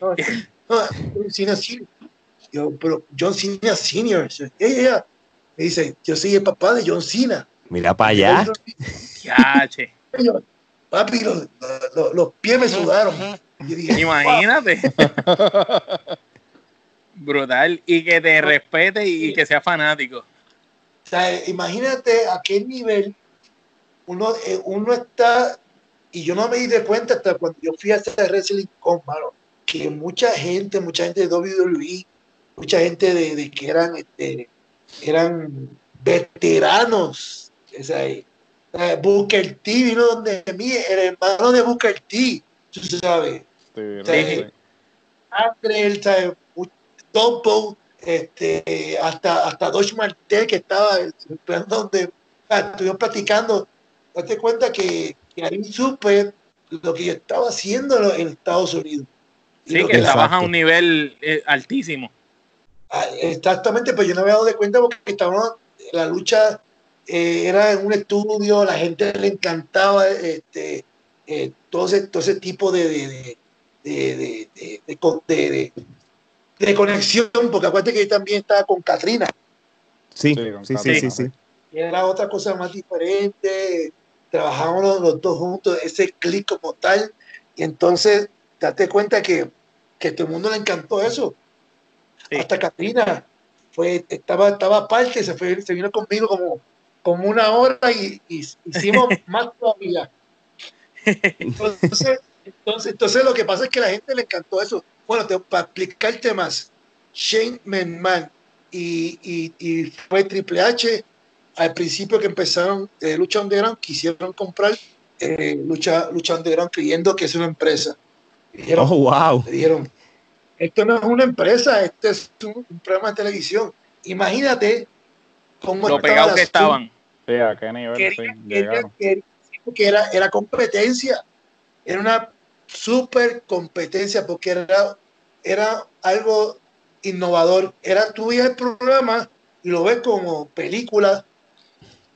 no, John Cena Sr. Yo, pero John Cena Sr. Yeah, Me dice, yo soy el papá de John Cena. Mira para allá. Ya, che. Papi, los, los, pies me sudaron. Imagínate. Brutal. Y que te respete y que sea fanático. O sea, imagínate a qué nivel uno, eh, uno está, y yo no me di de cuenta hasta cuando yo fui a hacer Wrestling Con, que mucha gente, mucha gente de WWE, mucha gente de, que eran, este, eran veteranos, o sea, Booker T vino donde mí, el hermano de Booker T, tú sabes. Sí, Andre, Topo, este, hasta, hasta Dodge Martel, que estaba donde estuvimos platicando. Date cuenta que, que ahí supe lo que yo estaba haciendo en Estados Unidos. Sí, que, estabas a un nivel eh, altísimo. Ah, exactamente, pero yo no me había dado de cuenta porque estaba la lucha eh, era en un estudio, la gente le encantaba este, eh, todo, ese, todo ese tipo de, de, de, de, conexión, porque acuérdate que yo también estaba con Katrina. Sí, sí, sí, sí, sí, Era otra cosa más diferente, trabajábamos los, dos juntos, ese clic como tal, y entonces date cuenta que, que a todo el mundo le encantó eso. Hasta Katrina fue, estaba, estaba aparte, se, fue, se vino conmigo como como una hora y, hicimos más todavía. Entonces, entonces, entonces, lo que pasa es que a la gente le encantó eso. Bueno, para explicarte más, Shane McMahon y, y, y, fue Triple H al principio que empezaron de Lucha Underground, quisieron comprar eh, Lucha, Lucha Underground creyendo que es una empresa. oh, wow. dijeron, esto no es una empresa, esto es un, programa de televisión. Imagínate cómo lo pegados que estaban. Sí, a qué nivel que era, era competencia, era una super competencia porque era, era algo innovador. Era tú el programa y lo ves como película.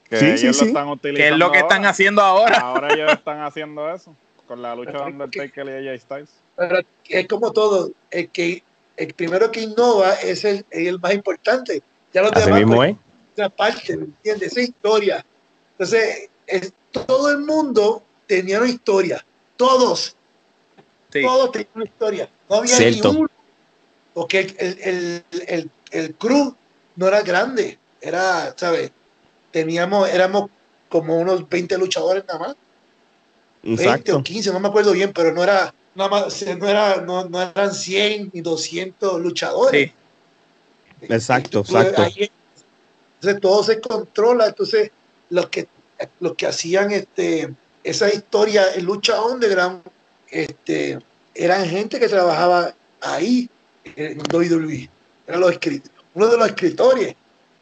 Que sí, sí, sí. ¿Qué es lo que están haciendo ahora? Ahora ellos están haciendo eso con la lucha de Undertaker y AJ Styles. Pero es como todo, el que el primero que innova es el, el más importante. Ya los demás, mismo, ¿eh? parte, ¿me entiendes? Esa historia. Entonces, todo el mundo tenía una historia, todos, todos tenían una historia. No había ni uno, porque el, el, el, el, crew no era grande, era, ¿sabes? Teníamos, éramos como unos 20 luchadores nada más. 20 o 15, no me acuerdo bien, pero no era, nada más, no, era, no, no eran 100 ni 200 luchadores. Exacto, exacto. Entonces todo se controla. Entonces los que, los que hacían este, esa historia en lucha underground este, eran gente que trabajaba ahí en WWE. era los uno de los escritores,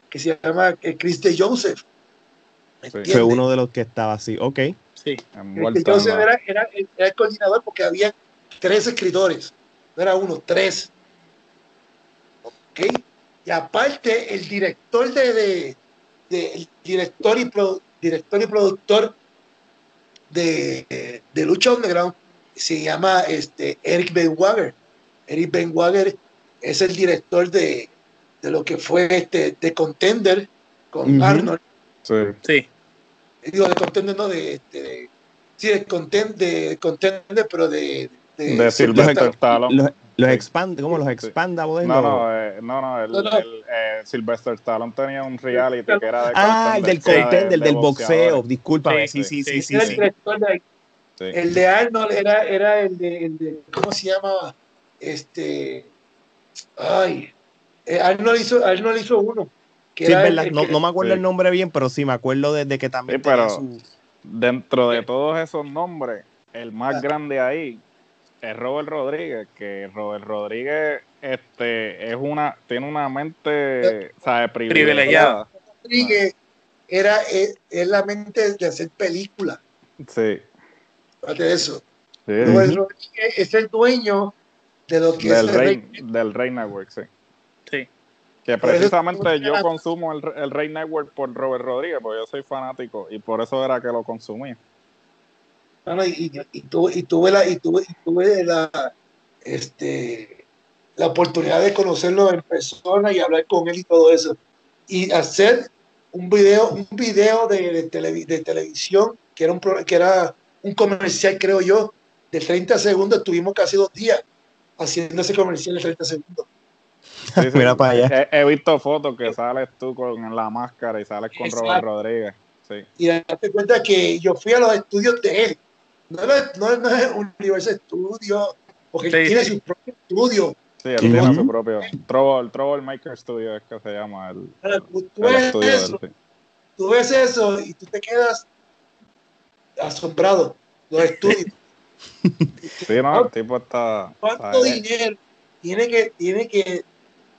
que se llama eh, Chris de Joseph. Fue uno de los que estaba así, ok. Sí. Joseph era, era, el coordinador porque había tres escritores, no era uno, tres. Ok. Y aparte, el director de, de, el director y, director y productor de, de Lucha Underground se llama este, Eric Ben Wager. Eric Ben Wager es el director de, de lo que fue este, de Contender con Arnold. Sí. sí. Digo, de Contender, no de, de sí, de, Contender, Contender pero de. De, de Sylvester Stallone. Los expand, ¿cómo los expanda? No, no, eh, no, no, el, el eh, Sylvester Stallone tenía un reality que era de Ah, el del contender, del boxeo, discúlpame, sí, sí, sí, sí. El, de, Arnold era, era el, de, el de, ¿cómo se llama? Este, ay, eh, Arnold hizo, Arnold hizo uno. Que sí, verdad, no, no, me acuerdo el nombre bien, pero sí me acuerdo desde que también. Sí, pero su... dentro de todos esos nombres, el más ah. grande ahí es Robert Rodríguez, que Robert Rodríguez este, es una, tiene una mente ¿sabe? privilegiada. Rodríguez era, es, la mente de hacer películas. Sí. Fíjate eso. Robert Rodríguez es el dueño de lo que del es Rey, del Rey Network, sí. Sí. Que precisamente yo consumo el, el Rey Network por Robert Rodríguez, porque yo soy fanático y por eso era que lo consumía y, y, tuve, la, y tuve, tuve la, este, la oportunidad de conocerlo en persona y hablar con él y todo eso. Y hacer un video, un video de, de, televisión que era, un, que era un comercial, creo yo, de 30 segundos. Tuvimos casi dos días haciendo ese comercial de 30 segundos. Mira para allá. He, visto fotos que sales tú con la máscara y sales con Robert Rodríguez. Sí. Y date cuenta que yo fui a los estudios de él no, no, no es Universal Studio, porque él tiene su propio estudio. Sí, él tiene su propio. Trouble, Trouble Maker Studio es que se llama el, tú, ves eso, tú ves eso y tú te quedas asombrado. Los estudios. Sí, no, el tipo está. ¿Cuánto dinero tiene que, tiene que,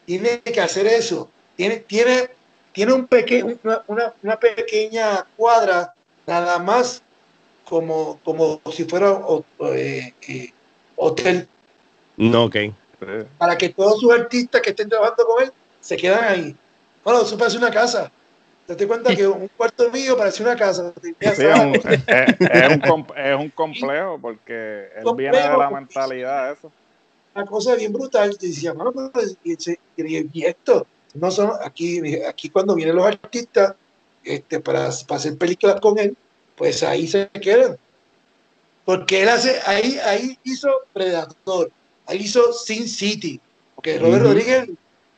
tiene que hacer eso? Tiene, tiene, tiene un peque, una, una, una pequeña cuadra nada más como, como si fuera eh, eh, hotel. No, ok. Para que todos sus artistas que estén trabajando con él se quedan ahí. Bueno, eso parece una casa. Te das cuenta que un cuarto mío parece una casa. es, un, es, un, complejo porque él viene de la mentalidad eso. Una cosa bien brutal. Y decía, bueno, pues, y, esto, no son aquí, aquí cuando vienen los artistas este, para, para hacer películas con él, pues ahí se quedan. Porque él hace, ahí, ahí hizo Predator, ahí hizo Sin City, porque Robert Rodríguez,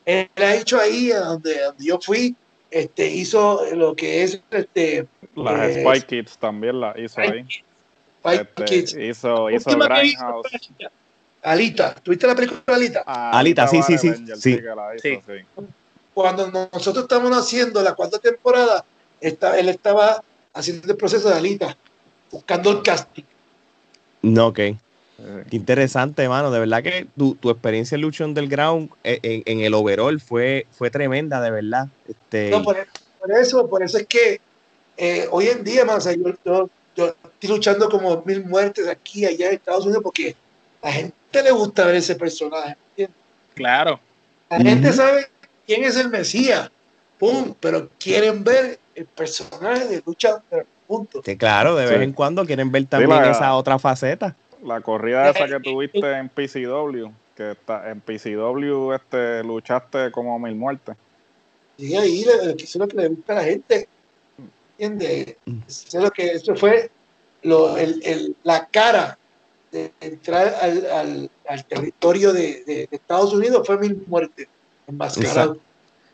él ha hecho ahí, donde, donde yo fui, este, hizo lo que es este. Las eh, Spy Kids también la hizo ahí. Spy este, Kids. Hizo, hizo Grindhouse. Alita, ¿tuviste la película Alita? Ah, Alita, sí, sí, sí. sí. sí. Cuando nosotros estábamos haciendo la cuarta temporada, está, él estaba haciendo el proceso de Alita, buscando el casting. No, ok. Qué interesante, hermano. De verdad que tu, experiencia en Lucha Underground en, en, en, el overall fue, fue tremenda, de verdad. Este... No, por, eso, por eso es que eh, hoy en día, más yo, yo, estoy luchando como mil muertes aquí, allá en Estados Unidos, porque a la gente le gusta ver ese personaje. Claro. La gente sabe quién es el Mesías, pum, pero quieren ver el personaje de lucha punto. Que claro, de vez en cuando quieren ver también esa otra faceta. La corrida esa que tuviste en PCW, que está en PCW este, luchaste como mil muertes. Sí, ahí eso es lo que le gusta a la gente. ¿Entiendes? Eso es lo que eso fue lo, el, el, la cara de entrar al, al, al territorio de, de, Estados Unidos fue mil muertes enmascarado.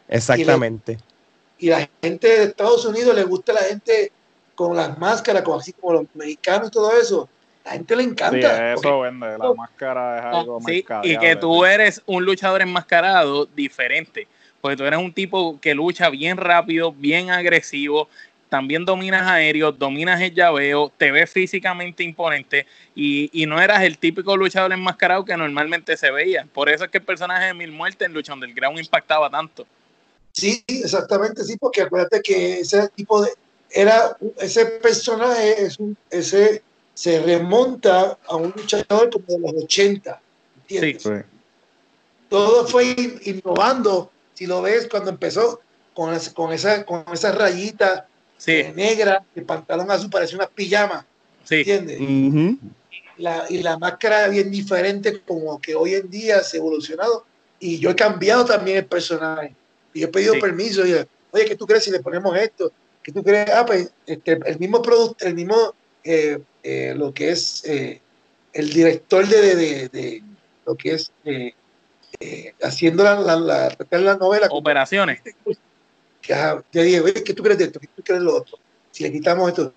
Exactamente y la gente de Estados Unidos le gusta la gente con las máscaras, como así como los mexicanos y todo eso. La gente le encanta. Sí, eso vende, la máscara es ah, algo sí, Y que tú eres un luchador enmascarado diferente, porque tú eres un tipo que lucha bien rápido, bien agresivo, también dominas aéreo, dominas el llaveo, te ves físicamente imponente y, y, no eras el típico luchador enmascarado que normalmente se veía. Por eso es que el personaje de Mil Muertes en Lucha Underground impactaba tanto. Sí, exactamente, sí, porque acuérdate que ese tipo de, era, ese personaje, es un, ese se remonta a un luchador como de los 80, ¿entiendes? Sí, Todo fue innovando, si lo ves, cuando empezó con, con, esa, con esa rayita eh, negra, el pantalón azul parece una pijama, sí. ¿entiendes? la, y la máscara bien diferente, como que hoy en día se ha evolucionado, y yo he cambiado también el personaje, y he pedido permiso, y, oye, ¿qué tú crees si le ponemos esto? ¿Qué tú crees? Ah, pues este, el mismo producto, el mismo, eh, eh, lo que es el director de, de, de, lo que es haciendo la, la, la, la novela. Operaciones te dije, oye, ¿qué tú crees de esto? ¿Qué tú crees de lo otro? Si le quitamos esto,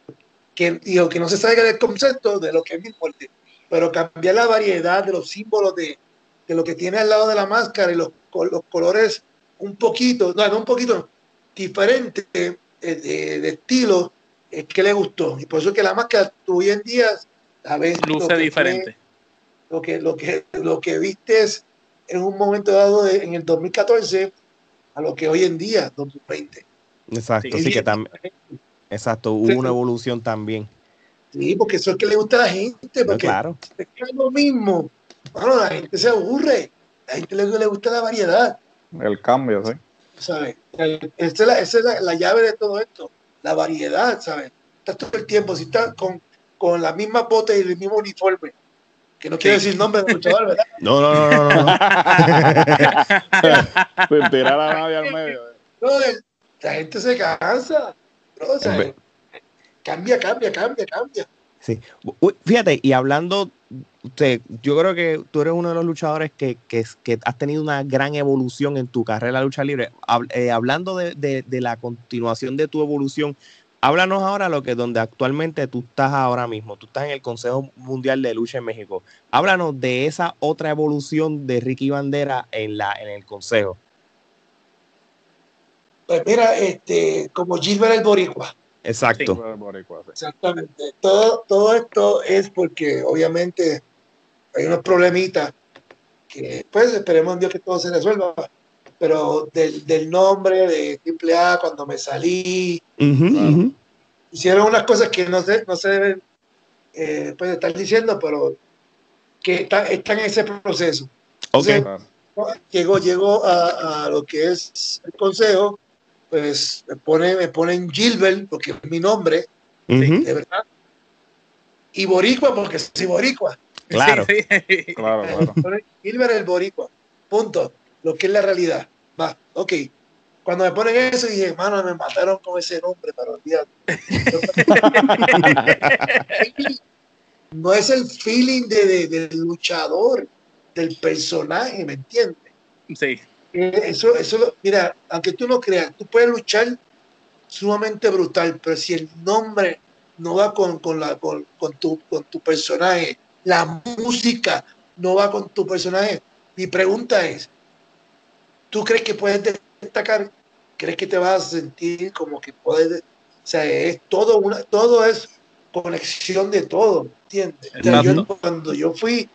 que, digo, que no se salga del concepto de lo que es mi muerte, pero cambiar la variedad de los símbolos de, de, lo que tiene al lado de la máscara y los, los colores un poquito, no, no un poquito, diferente de, de, estilo, es que le gustó. Y por eso que la máscara tú hoy en día, a ver, luce diferente. lo que, lo que, lo que viste es en un momento dado en el 2014 a lo que hoy en día, 2020. Exacto, sí, que también. Exacto, hubo una evolución también. Sí, porque eso es que le gusta a la gente, porque claro. es lo mismo. Bueno, la gente se aburre, la gente le, le gusta la variedad. El cambio, sí. ¿Sabes? Esa es, la, esa es la, llave de todo esto, la variedad, ¿sabes? Estás todo el tiempo, si estás con, con la misma bota y el mismo uniforme, que no quiere decir nombre de luchador, ¿verdad? No, no, no, no. no. Sin tirar a nadie al medio. No, la gente se cansa. No, o sea, cambia, cambia, cambia, cambia. Sí. Fíjate, y hablando, usted, yo creo que tú eres uno de los luchadores que, que, que has tenido una gran evolución en tu carrera de la lucha libre. Eh, hablando de, de, de, la continuación de tu evolución, Háblanos ahora lo que donde actualmente tú estás ahora mismo. Tú estás en el Consejo Mundial de Lucha en México. Háblanos de esa otra evolución de Ricky Bandera en la en el Consejo. Pues mira, este, como Gilbert el Boricua. Exacto. Exactamente. Todo, todo esto es porque obviamente hay unos problemitas que pues esperemos en Dios que todo se resuelva pero del, del nombre de AAA cuando me salí. Hicieron unas cosas que no se, no se deben eh, pues, estar diciendo, pero que están está en ese proceso. Okay. llegó, llegó a, a, lo que es el consejo, pues me, pone, me ponen Gilbert, porque es mi nombre, de verdad. Y Boricua, porque soy Boricua. Claro. claro, claro. Gilbert el Boricua. Punto lo que es la realidad. Va, ok. Cuando me ponen eso, dije, hermano, me mataron con ese nombre, pero olvídate. no es el feeling de, del luchador, del personaje, ¿me entiendes? Sí. Eh, eso, eso, mira, aunque tú no creas, tú puedes luchar sumamente brutal, pero si el nombre no va con, con, la, con, con, tu, con tu personaje, la música no va con tu personaje, mi pregunta es, ¿Tú crees que puedes destacar? ¿Crees que te vas a sentir como que puedes? O sea, es todo una, todo es conexión de todo, ¿entiendes? cuando yo fui,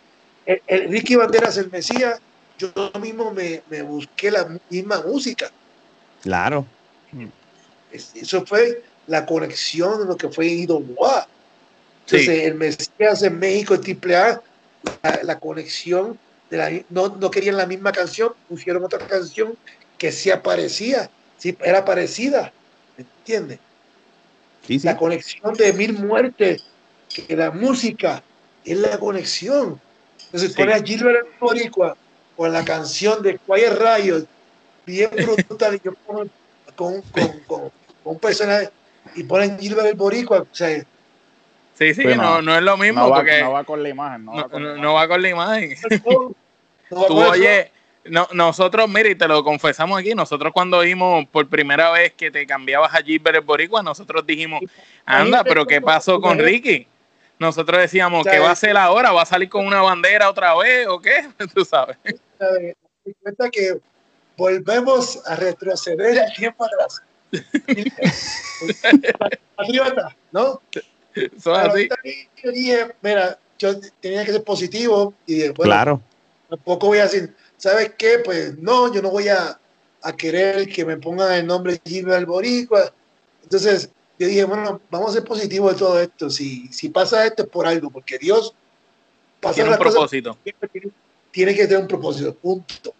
el, Ricky Banderas, el Mesías, yo mismo me, me, busqué la misma música. Claro. Eso fue la conexión de lo que fue IWA. Entonces, el Mesías en México, Triple A, la, la conexión no, no querían la misma canción, pusieron otra canción que sí aparecía, sí, era parecida, ¿me entiendes? La conexión de mil muertes, que la música es la conexión. Entonces pone a Gilbert Boricua con la canción de Quiet Rayos, bien brutal, y yo con, con, con, un personaje, y ponen Gilbert Boricua, o sea, Sí, sí, no, no, es lo mismo. No va, porque no va con la imagen. No, va, con la imagen. Va con la imagen. Tú, oye, no, nosotros, mire, y te lo confesamos aquí, nosotros cuando vimos por primera vez que te cambiabas a Gilbert Boricua, nosotros dijimos, anda, pero ¿qué pasó con Ricky? Nosotros decíamos, ¿qué va a hacer ahora? ¿Va a salir con una bandera otra vez o qué? Tú sabes. cuenta que volvemos a retroceder el tiempo atrás. Patriota, ¿no? Así. Yo dije, mira, yo tenía que ser positivo y dije, bueno, Claro. tampoco voy a decir, ¿sabes qué? Pues no, yo no voy a, a querer que me pongan el nombre Gilbert Boricua. Entonces, yo dije, bueno, vamos a ser positivos de todo esto. Si, si pasa esto es por algo, porque Dios pasa Tiene un cosas propósito. tiene, tiene que tener un propósito, punto.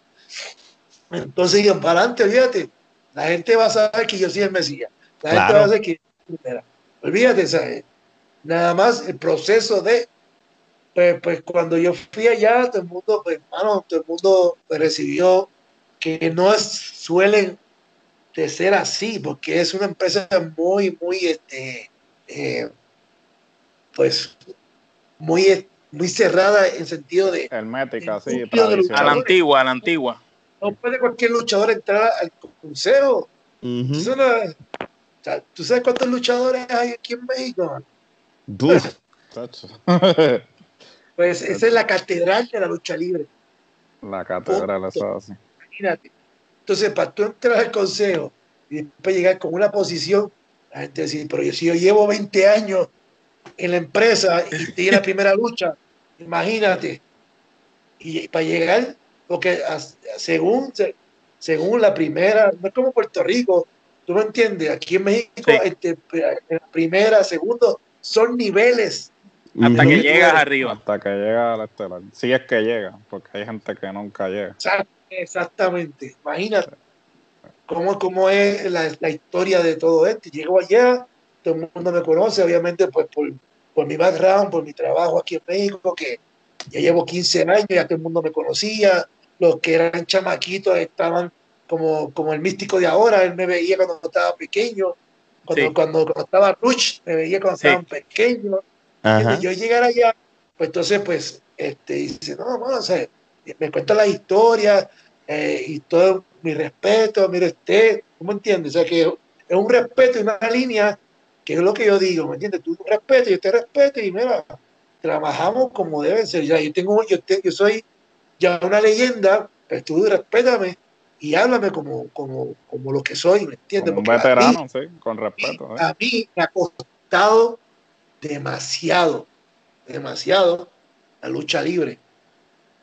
Entonces, digan, para adelante, olvídate, la gente va a saber que yo soy el Mesías. La gente va a saber que. Olvídate, ¿sabes? Nada más el proceso de, pues, pues, cuando yo fui allá, todo el mundo, pues, hermano, todo el mundo me recibió, que no es- suelen de ser así, porque es una empresa muy, muy, este, eh, pues, muy, muy cerrada en sentido de, Hermética, sí, A la antigua, a la antigua. no puede cualquier luchador entrar al consejo. Eso no o sea, ¿Tú sabes cuántos luchadores hay aquí en México? Pues esa es la catedral de la lucha libre. La catedral. Imagínate. Entonces, para tú entrar al consejo y después llegar con una posición, la gente dice, pero yo, si yo llevo 20 años en la empresa y estoy en la primera lucha, imagínate. Y para llegar, porque según, se- según la primera, no es como Puerto Rico, tú me entiendes, aquí en México, Sí. este, primera, segundo, son niveles. Hasta que llegas arriba. Hasta que llega al estelar. Si es que llega, porque hay gente que nunca llega. Exact- Exactamente, imagínate cómo, cómo es la, la historia de todo esto. Llego allá, todo el mundo me conoce, obviamente, pues por, por mi background, por mi trabajo aquí en México, que ya llevo 15 años, ya todo el mundo me conocía, los que eran chamaquitos estaban como, como el místico de ahora, él me veía cuando estaba pequeño, cuando, Sí. cuando, cuando estaba Ruch, me veía cuando Sí. estaban pequeños. Ajá. ¿entiendes? Yo llegar allá, pues entonces, pues, este, dice, no, no, o sea, me cuenta la historia eh, y todo mi respeto, mire usted, ¿cómo entiendes? O sea, que es un respeto y una línea que es lo que yo digo, ¿me entiendes? Tú respeto, yo te respeto y mira, trabajamos como deben ser. Ya, yo tengo, yo, te- yo soy ya una leyenda, pues tú respétame y háblame como, como, como lo que soy, ¿me entiendes? Como un Porque a mí- veterano, sí, con respeto. ¿eh? a mí me ha costado demasiado, demasiado la lucha libre.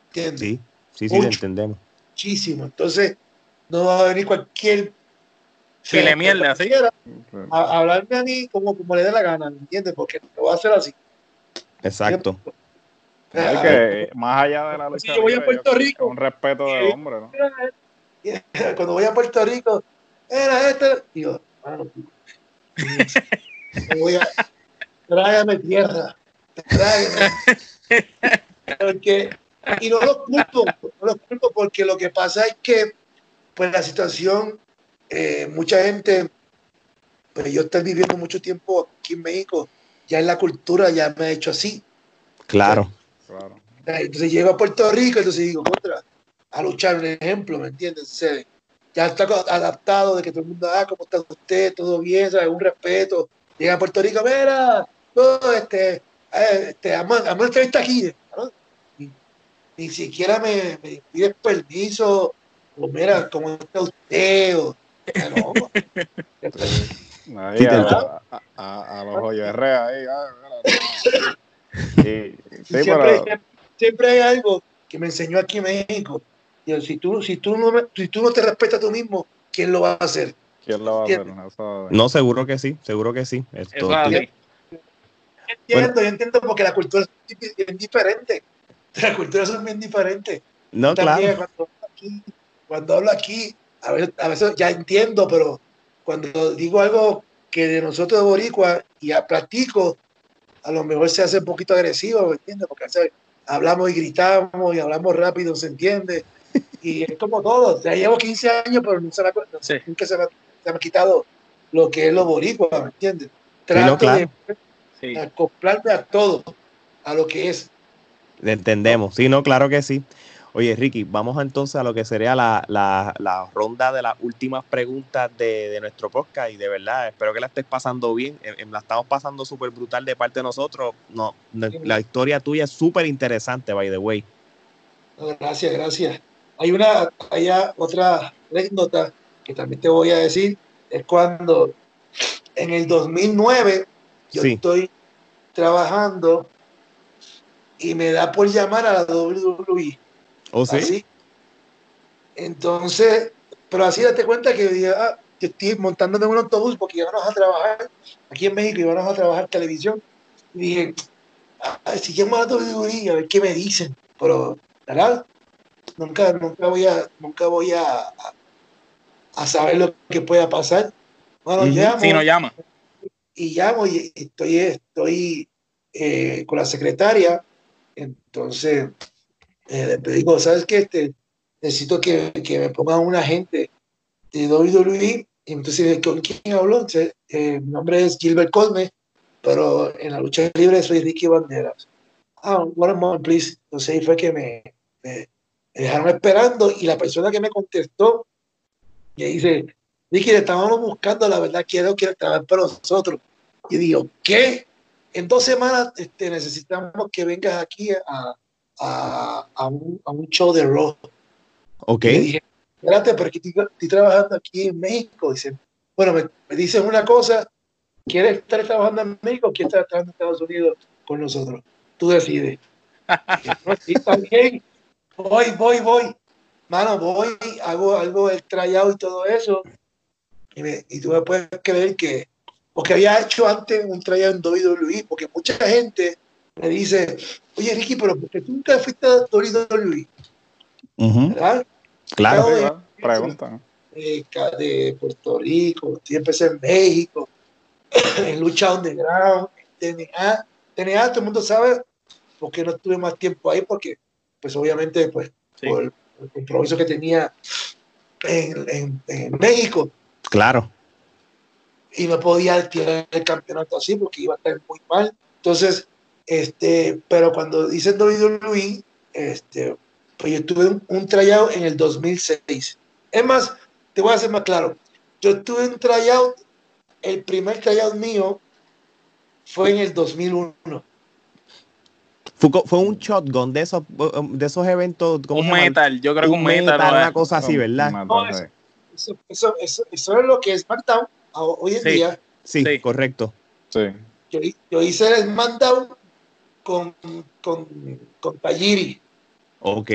¿Entiendes? Sí, sí, sí, Mucho. entendemos. Muchísimo. Entonces, no va a venir cualquier. Chile mierda, ¿sí? cualquiera A, a hablarme a mí como, como le dé la gana, ¿me entiendes? Porque lo va a hacer así. Exacto. Es que más allá de la lucha Si yo voy a libre, Puerto yo- Rico, un respeto de hombre, ¿no? Cuando voy a Puerto Rico, era este. Digo, mano, me voy a. Tráigame tierra. Tráigame. Porque, y no los culpo, no los culpo porque lo que pasa es que, pues la situación, eh, mucha gente, pues yo estoy viviendo mucho tiempo aquí en México, ya en la cultura ya me ha hecho así. Claro. Claro. Entonces llego a Puerto Rico, entonces digo, contra, a luchar un ejemplo, ¿me entiendes? O sea, ya está adaptado de que todo el mundo, ah, ¿cómo está usted? Todo bien, ¿sabes? Un respeto. Llega a Puerto Rico, mira, no, este, eh, este, hazme una entrevista aquí. ¿no? Ni, ni siquiera me, me pides permiso, o mira, ¿cómo está usted? O, no, Ahí a, te- a, a- a los hoyos herrea ahí. ah, mira. Y- sí, siempre, pero siempre hay algo que me enseñó aquí en México. Si, tú, si, tú no, si tú no te respetas tú mismo, ¿quién lo va a hacer? ¿quién lo va a hacer? No, seguro que sí, seguro que sí. Esto, es. Entiendo, yo entiendo porque la cultura es bien diferente. Las culturas son bien diferentes. no, También claro. cuando hablo aquí, cuando hablo aquí, a veces, a veces ya entiendo, pero cuando digo algo que de nosotros de Boricua y a- platico, a lo mejor se hace un poquito agresivo, ¿me entiendes? Porque a veces hablamos y gritamos y hablamos rápido, ¿se entiende? Y es como todo. Ya llevo 15 años, pero nunca se me, ha- Sí. nunca se me, ha- se me ha quitado lo que es lo boricua, ¿me entiendes? no, Trato claro. de Sí. acoplarme a todo, a lo que es. Le entendemos. Sí, no, claro que sí. Oye, Ricky, vamos entonces a lo que sería la, la- la ronda de las últimas preguntas de, de nuestro podcast. Y de verdad, espero que la estés pasando bien. Eh, eh, La estamos pasando súper brutal de parte de nosotros. No, no, la historia tuya es súper interesante, by the way. No, Gracias, gracias. Hay una, hay otra anécdota que también te voy a decir. es cuando en el 2009 yo Sí. estoy trabajando y me da por llamar a la WWE. ¿O sí? Así. Entonces, pero así date cuenta que yo dije, ah, yo estoy montándome en un autobús porque íbamos a trabajar aquí en México, íbamos a trabajar televisión. Y dije, ah, si llamo a la WWE, a ver qué me dicen. Pero, ¿verdad? Nunca, nunca voy a, nunca voy a, a, a saber lo que pueda pasar. Bueno, Ujú. llamo Si nos llama. y llamo y estoy, estoy eh, con la secretaria. Entonces, eh, le digo, ¿sabes qué? Este, necesito que, que me pongan un agente de WWE. Y entonces, ¿con quién habló? Entonces, eh, mi nombre es Gilbert Cosme, pero en la lucha libre soy Ricky Banderas. Ah, one moment, please. Entonces ahí fue que me, me- me dejaron esperando y la persona que me contestó me dice, Ricky, le estábamos buscando, la verdad quiero que trabajar para nosotros. Y digo, ¿qué? En dos semanas este, necesitamos que vengas aquí a, a, a un, a un show de rock. Ok. Y dije, espérate, pero aquí estoy, estoy trabajando aquí en México. Dice, bueno, me, me dicen una cosa, ¿quieres estar trabajando en México o quieres estar trabajando en Estados Unidos con nosotros? Tú decides. Y yo, "No, sí, está bien. Voy, voy, voy. Mano, voy, hago algo el tryout y todo eso. Y, me- y tú me puedes creer que, porque había hecho antes un tryout en WWE, porque mucha gente me dice, oye Ricky, pero ¿por qué tú nunca fuiste a WWE? Ujú. ¿Verdad? Claro. Sí, de- ¿verdad? Preguntan. de, de Puerto Rico, yo empecé en México, en lucha underground, en TNA. TNA todo el mundo sabe porque no estuve más tiempo ahí, porque pues obviamente pues Sí. por el compromiso que tenía en, en- en México Claro. y no podía tirar el campeonato así porque iba a estar muy mal. Entonces, este, pero cuando hice WWE, este, pues yo tuve un, un tryout en el 2006. Es más, te voy a hacer más claro. Yo tuve un tryout, el primer tryout mío fue en el 2001. Fue, un shotgun de esos, um, de esos eventos. ¿cómo Un se llama? metal, yo creo que un metal. una cosa así, ¿verdad? No, Eso, eso, eso, eso es lo que es SmackDown hoy en Sí. día. Sí, Sí. correcto. Sí. Yo, yo hice el SmackDown con, con, con Tajiri. Ok.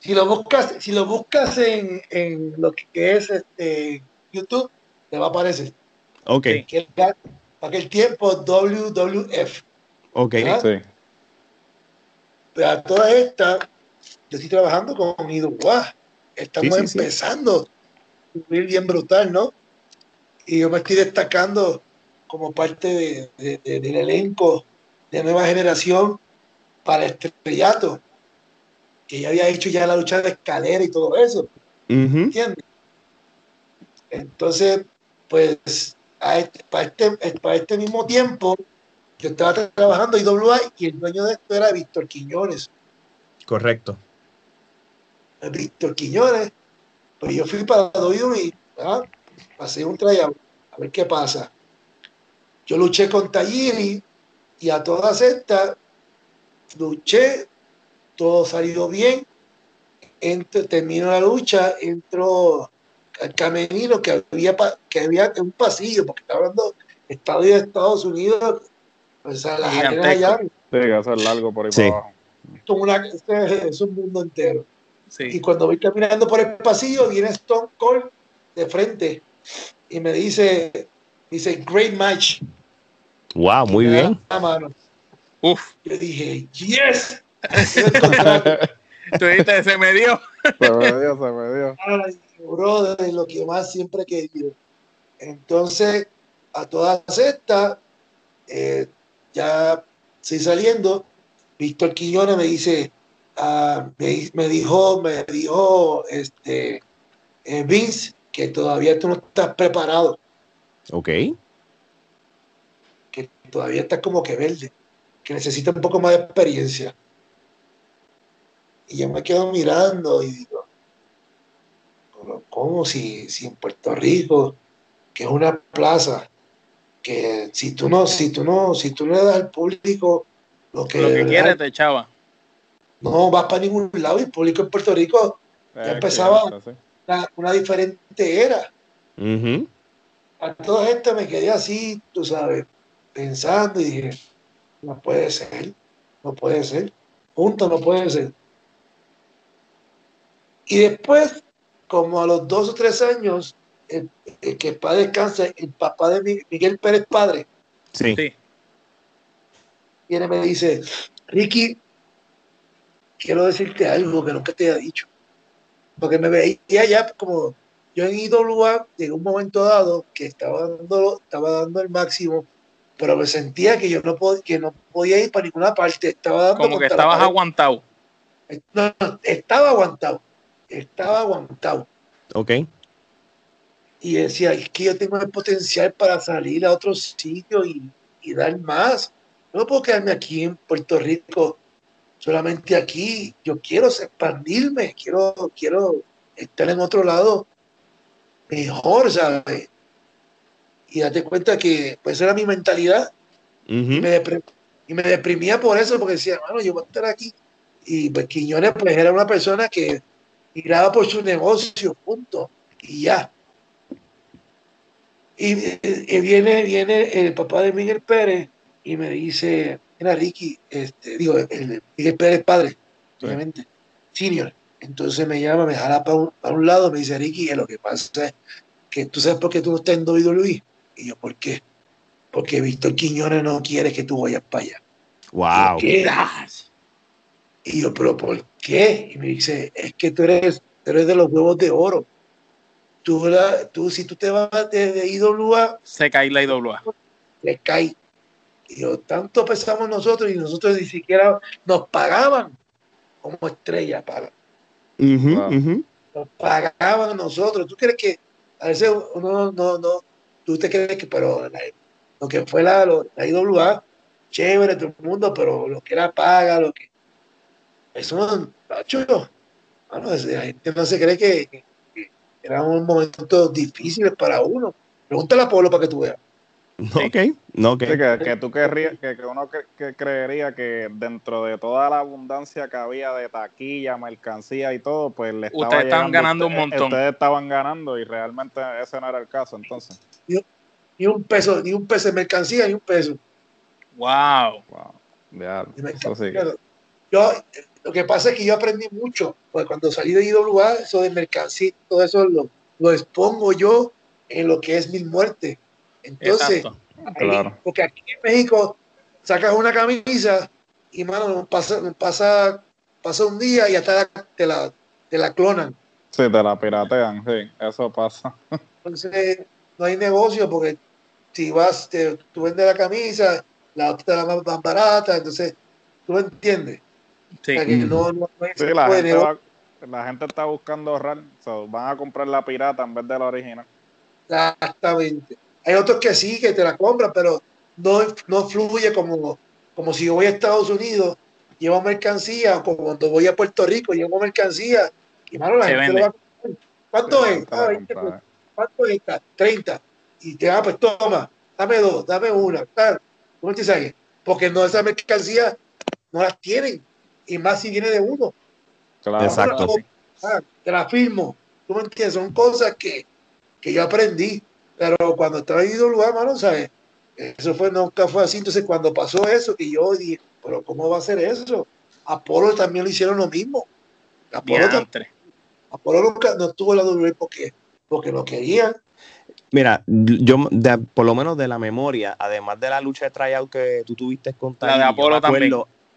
Si lo buscas, si lo buscas en, en lo que es este, YouTube, te va a aparecer. Ok. Aquel tiempo WWF. Ok. ¿Ah? Sí. Pero a toda esta, yo estoy trabajando con IWA. Estamos Sí, sí, sí. empezando a subir bien brutal, ¿no? Y yo me estoy destacando como parte de- de- de- del elenco de nueva generación para estrellato, que ya había hecho ya la lucha de escalera y todo eso. Ujú. ¿entiendes? Entonces, pues, a este- para, este, para este mismo tiempo, yo estaba tra- trabajando en IWA y el dueño de esto era Víctor Quiñones. Correcto. Víctor Quiñones, pues yo fui para WWE, ¿verdad? pasé un tryout, a ver qué pasa. Yo luché con Tajiri y a todas estas luché, todo salió bien. Entro, termino la lucha, entro al camerino que había, que había un pasillo, porque estaba hablando estadio de Estados Unidos, pues a las Gigantesco. arenas allá, Sí, que hacer largo por ahí Sí. para abajo. como una, este es un mundo entero. Y Sí. cuando voy caminando por el pasillo, viene Stone Cold de frente y me dice, dice, great match. Wow, muy Y bien. Uf, Yo dije, yes. Tú dijiste, se me dio. Se me dio, se me dio. Ay, brother, lo que más siempre he querido. Entonces, a todas estas, eh, ya estoy saliendo. Víctor Quiñones me dice, ah, me, me dijo, me dijo este, eh, Vince que todavía tú no estás preparado, Ok. que todavía estás como que verde, que necesitas un poco más de experiencia. Y yo me quedo mirando y digo, ¿cómo si, si en Puerto Rico, que es una plaza, que si tú no, si tú no, si tú no le das al público lo que, Lo que verdad quieres te echaba. no vas para ningún lado y el público en Puerto Rico Eh, empezaba. sí. una, diferente era. Uh A toda gente me quedé así, tú sabes, pensando y dije, no puede ser, no puede ser, junto no puede ser. Y después, como a los dos o tres años, el, que el padre descansa, el papá de Miguel Pérez Padre, sí. viene y me dice, Ricky, quiero decirte algo que nunca te haya dicho. Porque me veía ya como yo en IWA, en un momento dado, que estaba dando, estaba dando el máximo, pero me sentía que yo no, podía, que no podía ir para ninguna parte. Estaba dando como que estabas aguantado. No, estaba aguantado. Estaba aguantado. Ok. Y decía, es que yo tengo el potencial para salir a otro sitio y, y dar más. No puedo quedarme aquí en Puerto Rico solamente aquí. Yo quiero expandirme, quiero, quiero estar en otro lado mejor, ¿sabes? Y date cuenta que pues era mi mentalidad. y, me y, me deprimía por eso, porque decía, bueno, yo voy a estar aquí. Y pues Quiñones pues era una persona que miraba por su negocio, punto. Y ya. Y, y, viene, viene el papá de Miguel Pérez y me dice, mira Ricky, este, digo, el, Miguel Pérez padre, obviamente, senior. Entonces me llama, me jala para un, un, lado, me dice Ricky, lo que pasa es que tú sabes por qué tú no estás en WWE. Y yo, ¿por qué? Porque Víctor Quiñones no quiere que tú vayas para allá. Wow. Y yo, y yo, pero ¿por qué? Y me dice, es que tú eres, eres de los huevos de oro. Tú, la, tú si tú te vas de, de IWA, se cae la IWA. Le cae y yo, tanto pesamos nosotros y nosotros ni siquiera nos pagaban como estrella para. Nos pagaban nosotros. ¿Tú crees que a veces uno no, no, tú te crees que, pero lo que fue la, la IWA, chévere, todo el mundo, pero lo que era paga, lo que. Eso, macho, bueno, la gente no se cree que eran unos momentos difíciles para uno. Pregúntale a Pablo para que tú veas. Ok, no, que, que, tú querrías, que, que uno que, creería que dentro de toda la abundancia que había de taquilla, mercancía y todo, pues le estaba Ustedes estaban ganando un montón. Ustedes estaban ganando y realmente ese no era el caso entonces. Ni, un peso, ni un peso de mercancía, ni un peso. Wow. wow. Ya, eso sí. Yo, lo que pasa es que yo aprendí mucho, pues cuando salí de IWA, eso de mercancía, todo eso lo, lo expongo yo en lo que es mi muerte entonces, porque aquí en México sacas una camisa y mano, pasa, pasa, pasa un día y hasta te la, te la clonan. Sí, te la piratean, sí, eso pasa. Entonces, no hay negocio porque si vas, te, tú vendes la camisa, la otra la más, más barata, entonces, tú entiendes. Sí, no, no, sí la, gente va, la, gente está buscando ahorrar, van a comprar la pirata en vez de la original. Exactamente. Hay otros que sí, que te la compran, pero no, no fluye como, como si yo voy a Estados Unidos, llevo mercancía, o como cuando voy a Puerto Rico, llevo mercancía, y mano, la gente lo va a comprar. ¿Cuánto es? Ah, ¿Cuánto es esta? 30. Y te va, ah, pues toma, dame dos, dame una, tal. ¿Cómo te sabes? Porque no, esa mercancía no las tienen, y más si viene de uno. Claro. Exacto. Ah, te la firmo. ¿Tú me entiendes? Son cosas que, que yo aprendí. Pero cuando estaba en lugar, mano, ¿sabes? Eso fue, nunca fue así. Entonces, cuando pasó eso, que yo dije, pero ¿cómo va a ser eso? Apolo también lo hicieron lo mismo. Apolo, Apolo nunca no tuvo la WWE porque, porque no querían. Mira, yo por lo menos de la memoria, además de la lucha de tryout que tú tuviste con la de Apolo también.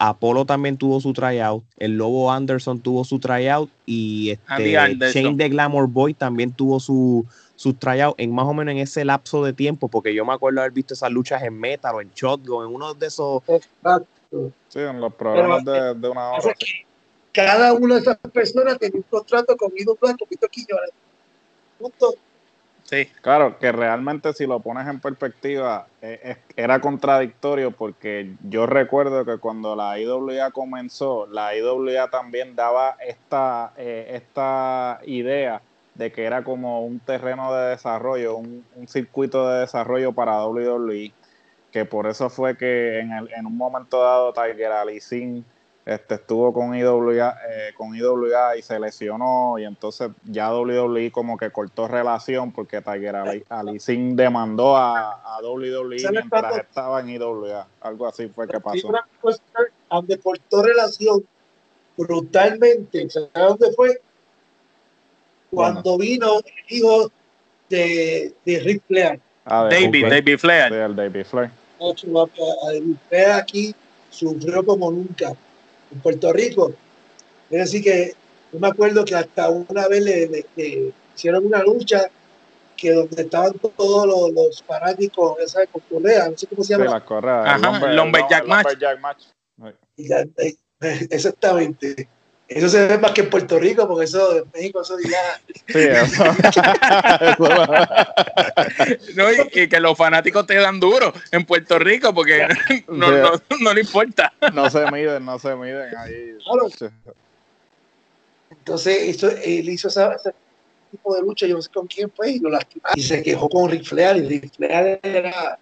Apolo también tuvo su tryout, el Lobo Anderson tuvo su tryout y este Shane de Glamour Boy también tuvo su, sus tryouts en más o menos en ese lapso de tiempo, porque yo me acuerdo haber visto esas luchas en Metal o en Shotgun, en uno de esos. Exacto. Sí, en los programas de, de, una hora. Cada una de esas personas tenía un contrato con Ido Blanco, Vito Quiñones. Punto. Claro, que realmente si lo pones en perspectiva, eh, era contradictorio porque yo recuerdo que cuando la IWA comenzó, la IWA también daba esta, eh, esta idea de que era como un terreno de desarrollo, un, circuito de desarrollo para WWE, que por eso fue que en, el, en un momento dado Tiger Alicín este, estuvo con IWA, eh, con IWA y se lesionó y entonces ya WWE como que cortó relación porque Tiger Alicín demandó a, a WWE mientras estaba en IWA. Algo así fue que pasó. donde cortó relación brutalmente, ¿sabes dónde fue? Cuando vino el hijo de, de Rick Flair. Ah, David, David Flair. David Flair. David Flair aquí sufrió como nunca en Puerto Rico. Es decir, que yo me acuerdo que hasta una vez le, hicieron una lucha que donde estaban todos los, fanáticos, esa de Correa, no sé cómo se llama. Sí, la Correa, Lumberjack Match. Eh, exactamente. Eso se ve más que en Puerto Rico, porque eso en México eso ya. Sí, eso. no, y, que los fanáticos te dan duro en Puerto Rico porque no, no, le importa. No se miden, no se miden ahí. Entonces, eso, él hizo ese tipo de lucha, yo no sé con quién fue, y lo lastimó. Y se quejó con Rick Flair, y Rick Flair era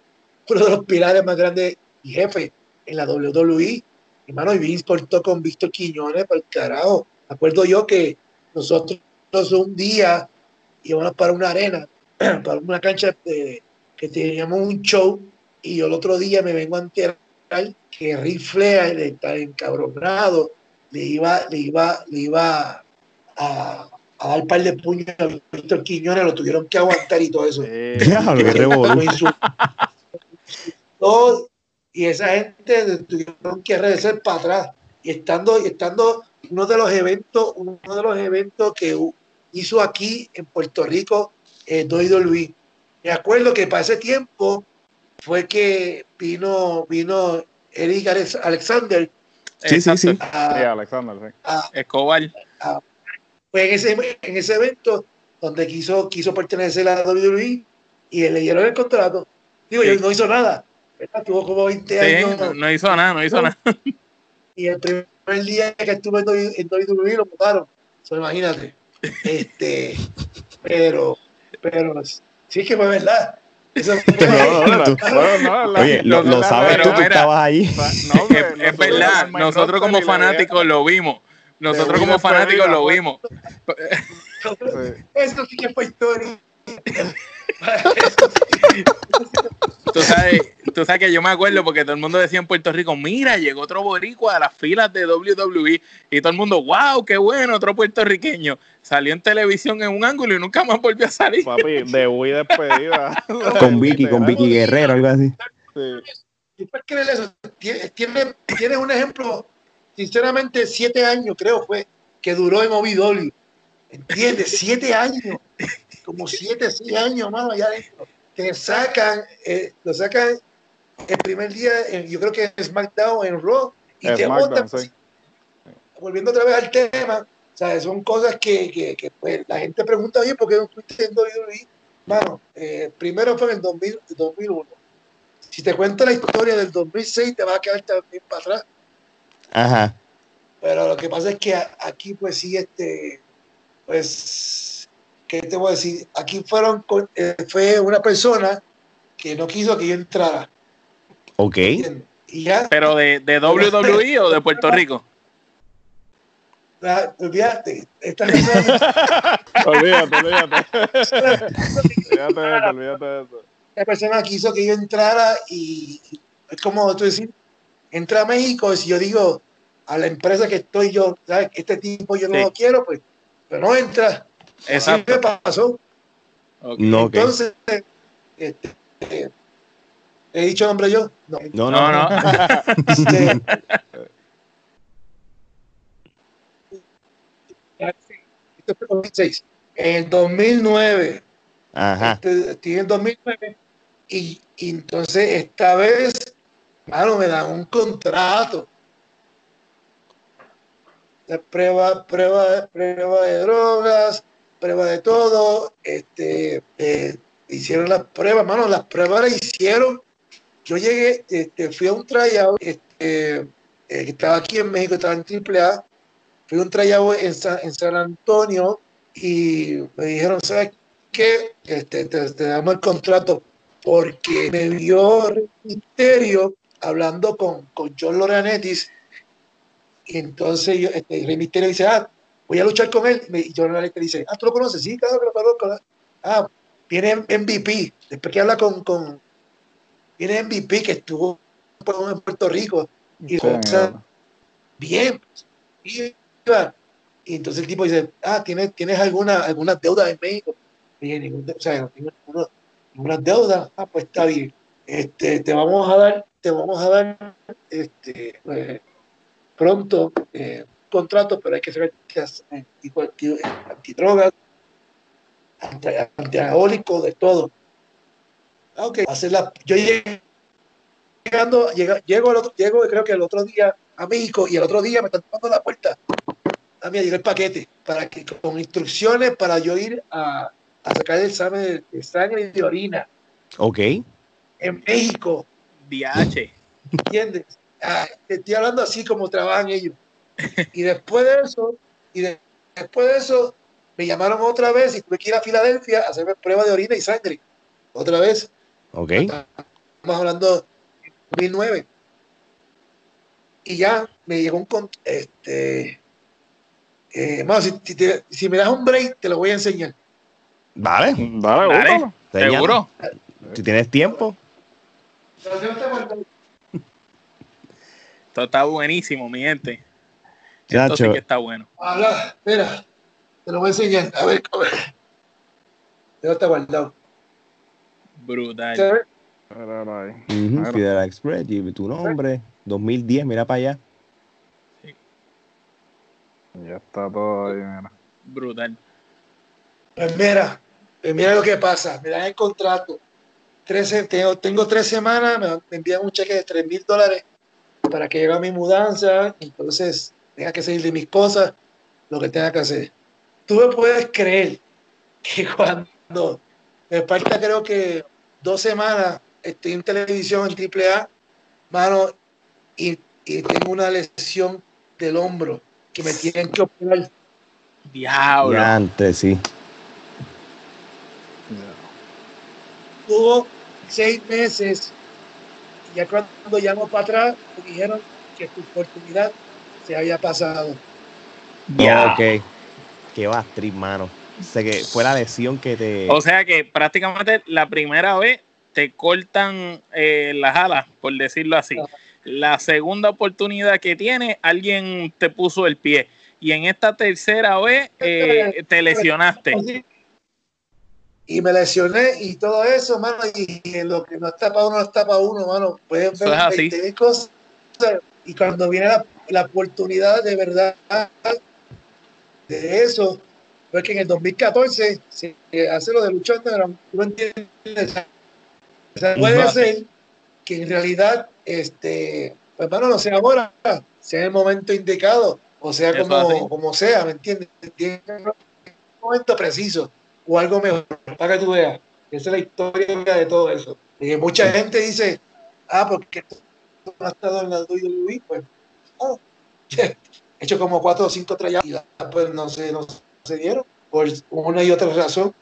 uno de los pilares más grandes y jefe en la WWE Hermano, y Vince cortó con Víctor Quiñones para el carajo. Me acuerdo yo que nosotros un día íbamos para una arena, para una cancha de, que teníamos un show, y yo el otro día me vengo a enterar que Rick Flair está encabronado, le iba, le iba, le iba a, a dar un par de puños a Víctor Quiñones, lo tuvieron que aguantar y todo eso. todo, y esa gente tuvieron que regresar para atrás. Y estando, estando uno de los eventos, uno de los eventos que hizo aquí en Puerto Rico, eh, Luis. Me acuerdo que para ese tiempo fue que vino, vino Eric Alexander. Sí, sí, sí. Alexander, Escobar. fue en ese, en ese evento donde quiso, quiso pertenecer a WWE y le dieron el contrato. Digo, yo no hizo nada Tuvo como 20 años. No, hizo nada, no hizo nada. Y el primer día que estuve en WWE lo mataron. So, imagínate. Este, pero, pero sí que fue verdad. Eso Oye, lo, lo sabes tú, tú estabas ahí. es, verdad, nosotros como fanáticos lo vimos. Nosotros como fanáticos lo vimos. Esto sí que fue historia. tú, sabes, tú sabes que yo me acuerdo porque todo el mundo decía en Puerto Rico, mira, llegó otro boricua a las filas de WWE y todo el mundo, wow, qué bueno, otro puertorriqueño. Salió en televisión en un ángulo y nunca más volvió a salir. Papi, de Wii despedida. con Vicky, con Vicky Guerrero, algo así. Sí. Tienes, tiene un ejemplo, sinceramente, siete años creo fue que duró en OVW. ¿Entiendes? Siete años como siete, seis años, más allá adentro. Que sacan, eh, lo sacan el primer día, yo creo que es SmackDown en Raw, y te montan. Volviendo otra vez al tema, sea, son cosas que, que, que pues, la gente pregunta, bien, ¿por qué no estuviste en WWE? Mano, eh, primero fue en el 2000, 2001. Si te cuento la historia del 2006, te vas a quedar también para atrás. Ajá. Pero lo que pasa es que aquí, pues sí, este, pues ¿qué te voy a decir? Aquí fueron, eh, fue una persona que no quiso que yo entrara. Ok. Y ya, ¿Pero de, de WWE o de Puerto Rico? La, olvídate, esta olvídate, olvídate. olvídate, olvídate de eso. La persona quiso que yo entrara y es como tú decir, entra a México, si yo digo a la empresa que estoy yo, ¿sabes? este tipo yo no lo quiero, pues, pero no entra. Exacto. ¿Qué pasó? No, Entonces, este, ¿he dicho nombre yo? No, no, no. no. este, en el 2009. Ajá. Este, estoy en 2009 y, y, entonces esta vez, claro, me dan un contrato de prueba, prueba, prueba de drogas, prueba de todo, este, eh, hicieron las pruebas, mano, las pruebas las hicieron. Yo llegué, este, fui a un tryout, este, eh, estaba aquí en México, estaba en AAA, fui a un tryout en, en San Antonio y me dijeron, ¿sabes qué? Este, te, damos el contrato porque me vio Misterio hablando con, con John Loreanetis Y entonces yo, este, Rey dice, ah, voy a luchar con él. Y John Laurinaitis dice, ah, ¿tú lo conoces? Sí, claro que lo conozco. Ah, viene MVP. Después que habla con, con viene MVP que estuvo en Puerto Rico. Y Sí, bien. Y, y entonces el tipo dice, ah, ¿tienes, ¿tienes alguna, alguna deuda en México? Y ningún o sea, no tengo ninguna, ninguna deuda. Ah, pues está bien. Este, te vamos a dar, te vamos a dar este, eh, pronto eh, un contrato, pero hay que ser anti- anti- anti- antidrogas, anti- de todo. Ah, ok, hacer la, yo llegué- llegando, llega- llego, al otro, llego creo que el otro día a México y el otro día me están tocando la puerta. A mí llegó el paquete para que con instrucciones para yo ir a, a sacar el examen de, de sangre y de orina Ok. en México, DH. ¿entiendes? Ah, estoy hablando así como trabajan ellos. Y después de eso, y de- después de eso, me llamaron otra vez y tuve que ir a Filadelfia a hacerme prueba de orina y sangre. Otra vez. Ok. Estamos hablando de 2009. Y ya me llegó un... con- Este, eh, si, si te- si me das un break, te lo voy a enseñar. Vale. Búscalo. Señala. ¿Seguro? Si tienes tiempo. Te Esto está buenísimo, mi gente. Esto sí que está bueno. Habla, espera, te lo voy a enseñar. A ver, a ver. Ya está guardado. Brutal. Ujú, Claro. Fidel Express, y tu nombre, 2010, mira para allá. Ya está todo ahí, mira. Brutal. Pues mira, pues mira lo que pasa. Me dan el contrato. Trece- tengo, tengo tres semanas, me, me envían un cheque de tres mil dólares para que llegue a mi mudanza. Entonces, tenga que salir de mis cosas, lo que tenga que hacer. Tú me puedes creer que cuando me falta, creo que dos semanas, estoy en televisión en AAA, mano, y, y tengo una lesión del hombro que me tienen que operar. Diablo. Antes, sí. tuvo seis meses y ya cuando llamó para atrás me dijeron que tu oportunidad se había pasado. Ya. Ok. Qué va, trip, mano. Sé que fue la lesión que te. O sea que prácticamente la primera vez te cortan eh, las alas, por decirlo así. La segunda oportunidad que tienes, alguien te puso el pie. Y en esta tercera vez eh, te lesionaste. Y me lesioné y todo eso, mano, y, y lo que no está para uno, no está para uno, mano. Pueden Eso ver es así. 20.000 cosas. Y cuando viene la, la oportunidad de verdad de eso, fue que en el 2014 se hace lo de luchando, tú no entiendes. O sea, puede ser que en realidad, este, pues hermano, no sea ahora, sea el momento indicado, o sea como, como sea, ¿me entiendes? Tiene un momento preciso o algo mejor, para que tú veas. Esa es la historia de todo eso. Y mucha gente dice, ah, porque tú no has estado en la WWE, pues, ah, he hecho como cuatro o cinco trayectos y pues no se, no se dieron por una y otra razón.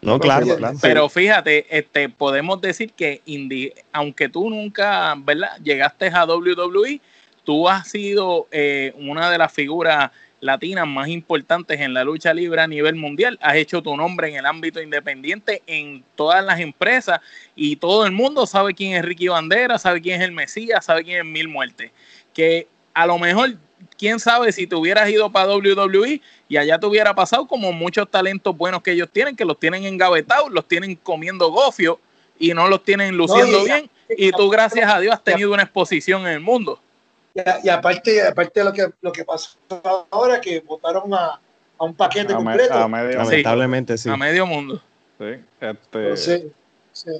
no, claro, Pero- claro. Pero fíjate, este, podemos decir que indi- aunque tú nunca, ¿verdad? Llegaste a WWE, tú has sido eh, una de las figuras latinas más importantes en la lucha libre a nivel mundial. Has hecho tu nombre en el ámbito independiente en todas las empresas y todo el mundo sabe quién es Ricky Bandera, sabe quién es el Mesías, sabe quién es Mil Muertes. Que a lo mejor, quién sabe si te hubieras ido para WWE y allá te hubiera pasado como muchos talentos buenos que ellos tienen, que los tienen engavetados, los tienen comiendo gofio y no los tienen luciendo No, y- bien. Y tú, gracias a Dios, has tenido una exposición en el mundo. Y, aparte, aparte de lo que, lo que pasó ahora, que votaron a, a un paquete A, me- completo. a medio. Lamentablemente, sí. A medio mundo. Sí, este, Entonces, sí.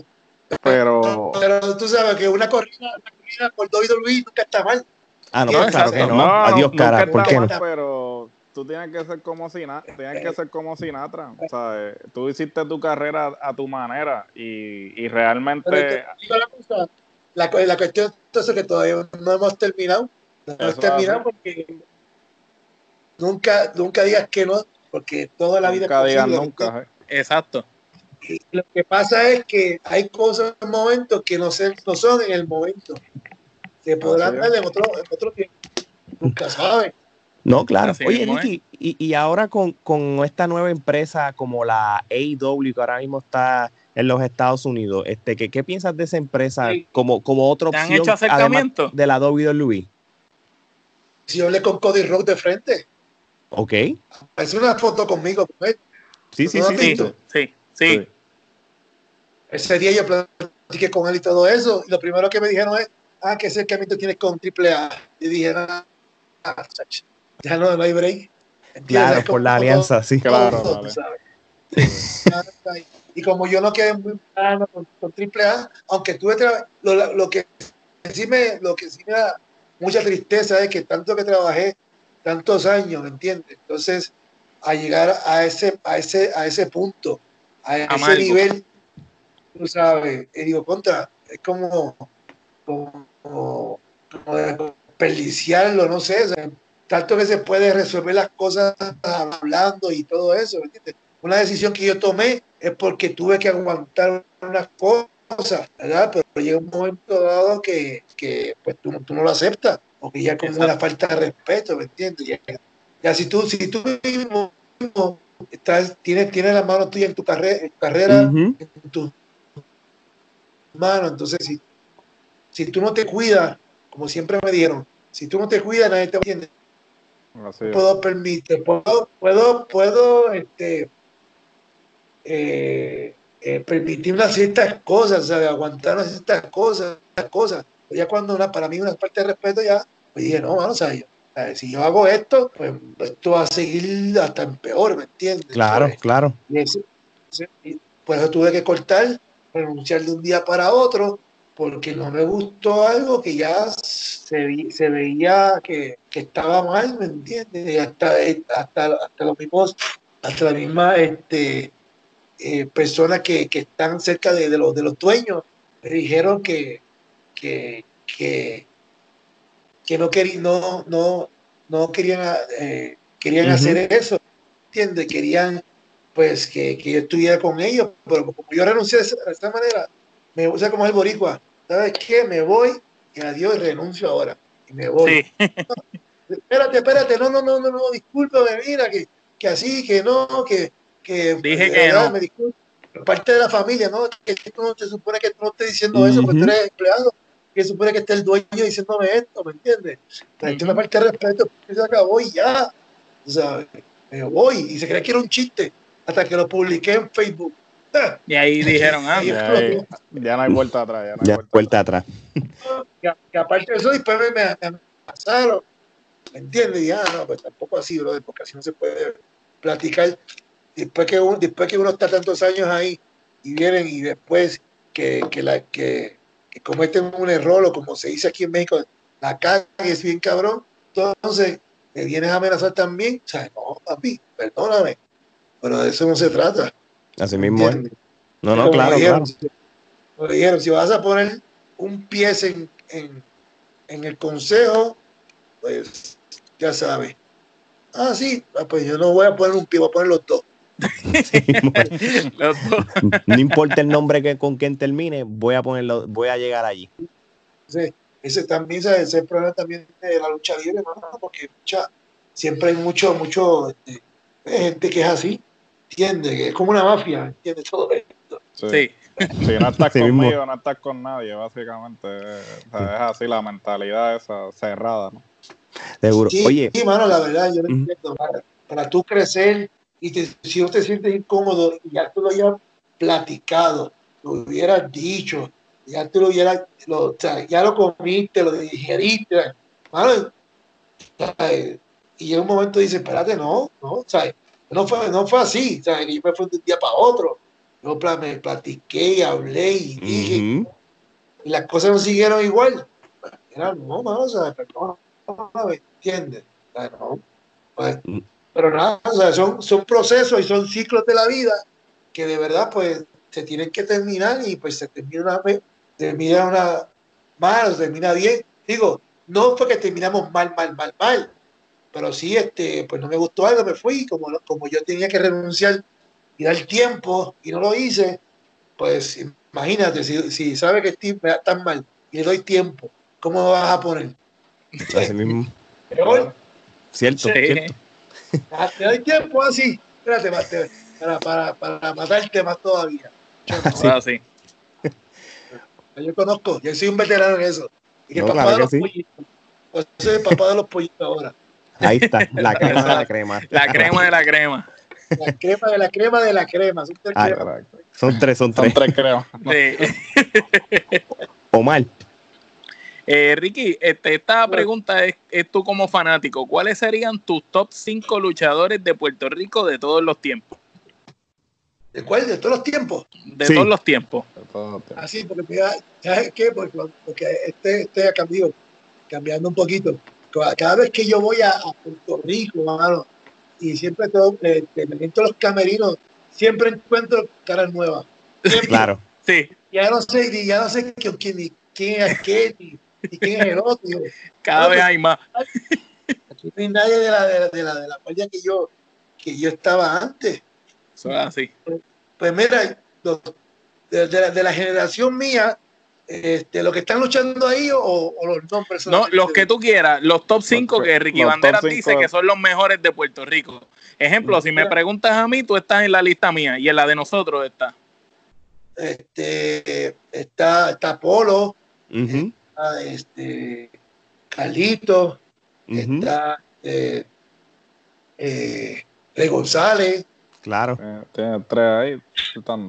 pero. Pero tú sabes que una corrida, una corrida por WWE nunca está mal. Ah, no, No, pues claro que exacto. no. Adiós, nunca cara. está ¿Por qué no? Pero tú tienes que ser como Sinatra. Tienes que ser como Sinatra. O sea, eh, tú hiciste tu carrera a tu manera y, y Pero realmente. te digo la, cosa, la, cu- la cuestión es que todavía no hemos terminado. No hemos terminado hace. porque nunca, nunca digas que no, porque toda la vida nunca es digan posible. nunca. eh. Exacto. Y lo que pasa es que hay cosas en momentos que no, se, no son en el momento. Se podrán dar en otro, en otro tiempo. nunca sabe. No, claro. Así Oye. Nicky, y, y ahora con, con esta nueva empresa como la AEW, que ahora mismo está en los Estados Unidos, este, ¿qué, qué piensas de esa empresa Sí. como, como otra ¿Te han opción hecho acercamiento? de la WWE? Si yo hablé con Cody Rock de frente, Ok, es una foto conmigo. con él. sí, sí, ¿No sí, sí. Sí, sí, sí. Ese día yo platiqué con él y todo eso. Y lo primero que me dijeron es, ah, ¿qué acercamiento tienes con AAA? Y dije, ah, chach, ya no, no hay break. Claro, por como la alianza, sí. Claro, todo, vale. sabes. Y como yo no quedé muy plano con, con AAA, aunque tuve lo, lo que sí me lo que sí me da mucha tristeza es que tanto que trabajé tantos años, ¿me entiendes? Entonces, a llegar a ese a ese a ese punto, a ese nivel, tú sabes, y digo, contra, es como como, como desperdiciarlo, no sé, o sea, tanto que se puede resolver las cosas hablando y todo eso, ¿me entiendes? Una decisión que yo tomé es porque tuve que aguantar unas cosas, ¿verdad? Pero llega un momento dado que, que pues tú, no- tú no lo aceptas, porque ya como una falta de respeto, ¿me entiendes? Ya, ya si tú, si tú mismo estás, tienes, tienes la mano tuya en tu carrera, en tu carrera en tus manos. Entonces, si, si tú no te cuidas, como siempre me dijeron, si tú no te cuidas, nadie te entiende. Así es. Puedo permitir, puedo, puedo, puedo, este, eh, eh, permitir unas ciertas cosas, ¿sabes? aguantar unas ciertas cosas, cosas. Pero ya cuando una, para mí una parte de respeto ya, pues dije, no, mano, yo- ¿sabes? si yo hago esto, pues esto va a seguir hasta en peor, ¿me entiendes? Claro, ¿Sabes? claro. Y y por eso tuve que cortar, renunciar de un día para otro, porque no me gustó algo que ya se, se veía que, que estaba mal, ¿me entiendes? Hasta, hasta, hasta los mismos, hasta la misma este, eh, personas que, que están cerca de, de los, de los dueños me dijeron que, que, que, que no, querían, no, no, no querían, eh, querían hacer eso, ¿entiendes? Querían pues que, que yo estuviera con ellos, pero como yo renuncié de esa manera, me gusta como el boricua, ¿sabes qué? Me voy y adiós y renuncio ahora, y me voy. Sí. Espérate, espérate, no, no, no, no, no, discúlpame, mira, que, que así, que no, que, que Dije que verdad, no. me disculpo. parte de la familia, ¿no? Que tú no te supone que tú no estés diciendo eso, porque tú eres empleado, que supone que esté el dueño diciéndome esto, ¿me entiendes? Hay Ujú. una parte de respeto, se acabó y ya, o sea, me voy, y se cree que era un chiste, hasta que lo publiqué en Facebook. Ah, Y ahí dijeron, ah, Ya, no hay vuelta atrás. Ya no hay Ya, vuelta vuelta atrás. que, que aparte de eso, después me, me, me amenazaron, ¿me entiendes? Y ya, no, pues tampoco así, bro, porque así no se puede platicar. Después que, uno, después que uno está tantos años ahí y vienen y después que, que, la, que, que cometen un error o como se dice aquí en México, la cague es bien cabrón, entonces me vienes a amenazar también. O sea, no, papi, perdóname, pero de eso no se trata. Así mismo es. No, no, claro, dijeron, claro. dijeron, si vas a poner un pie en, en, en el consejo, pues ya sabes. Ah, sí, ah, pues yo no voy a poner un pie, voy a poner los dos. Los. No importa el nombre que con quien termine, voy a ponerlo, voy a llegar allí. Ese, ese también ese, ese es el problema también de la lucha libre, hermano, porque mucha- siempre hay mucho, mucho este, gente que es así, entiende, que es como una mafia, entiende todo esto. Sí. Sí. Si no estás Sí mismo. conmigo, no estás con nadie, básicamente. O sea, es así la mentalidad esa cerrada, ¿no? Seguro. Sí, Oye, sí, mano, la verdad, yo lo Ujú. entiendo. Para, para tú crecer y te- si no te sientes incómodo, y ya tú lo hayas platicado, lo hubieras dicho, ya tú lo hubieras, lo, o sea, ya lo comiste, lo digeriste, mano, y llega un momento y dices, espérate, no, no, ¿sabes? No fue, no fue así, ¿sabes? Que yo me fui de un día para otro. Yo me platiqué y hablé y dije, ujú, y las cosas no siguieron igual. Era, no, mano, o sea, perdón, ¿me entiendes? O sea, no, pues, Mm. pero nada, o sea, son, son procesos y son ciclos de la vida que de verdad, pues, se tienen que terminar y pues se termina una vez, termina una mal, o se termina bien. Digo, no fue que terminamos mal, mal, mal, mal, pero sí, este, pues no me gustó algo, me fui, como, como yo tenía que renunciar y dar tiempo y no lo hice, pues imagínate, si, si sabe que Steve me da tan mal y le doy tiempo, ¿cómo me vas a poner? así mismo. Cierto, Sí. cierto. Ah, Te doy tiempo así. Espérate, más, te- para, para, para matarte más todavía. Yo, Sí. Ahora sí. yo conozco, yo soy un veterano en eso. Y que No, papá claro de los sí. pollitos. Yo soy el papá de los pollitos ahora. Ahí está, la crema de la crema. La crema de la crema. La crema de la crema de la crema. Son tres Ay, cremas. Son tres, son Son tres. tres, creo. Sí. Omar, Eh, Ricky, este, esta pregunta es, es tú como fanático. ¿Cuáles serían tus top 5 luchadores de Puerto Rico de todos los tiempos? ¿De cuál? De todos los tiempos. De Sí. todos los tiempos. Así, porque mira, ¿sabes qué? Porque, porque este, este ha cambiado, cambiando un poquito. Cada- Cada vez que yo voy a, a Puerto Rico, mano, y siempre todo, eh, a los camerinos, siempre encuentro caras nuevas. Siempre. claro. Sí, Ya no sé, ni- ya no sé quién, quién, ni quién es qué, ni, ni quién es el otro. Cada vez pues- hay más. Aquí no hay nadie de la, de la, de la, de la guardia que yo, que yo estaba antes. Eso es así. Pues mira, los- de, de la, de la generación mía, este, los que están luchando ahí o, o los nombres. No, los que tú quieras, los top 5 Los- que Ricky Banderas dice que son los mejores de Puerto Rico. Ejemplo, si me preguntas a mí, tú estás en la lista mía y en la de nosotros está. Este, está, está Polo, está este, Carlito, está eh, eh, Rey González. Claro. Eh, Tiene tres ahí.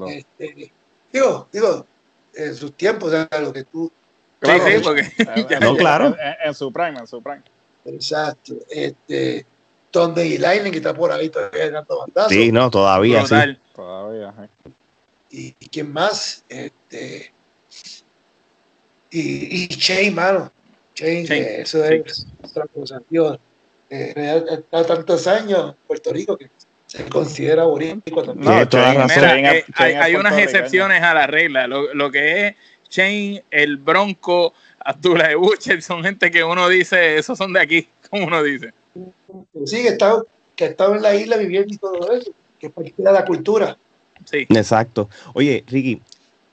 Este, digo, digo, en sus tiempos, o sea, lo que tú. Claro, sí, sí, porque Eh, eh, No, claro. En, en su prime, en su prime. Exacto. Este, Donde y Lightning, que está por ahí todavía dando bandazos. Sí, no, todavía sí. brutal. Todavía, sí. y, y quién más este y, y Shane mano Shane, Shane, que eso es otra cosa tío eh, tantos años en Puerto Rico que se considera boricua también toda Shane- razón. Mira, eh, hay, hay unas excepciones a la regla. Lo, lo que es Shane, el Bronco, Abdullah de Butcher, son gente que uno dice, esos son de aquí, como uno dice. sí que está que ha estado en la isla viviendo y todo eso que es parte de la cultura Sí. Exacto. Oye, Ricky,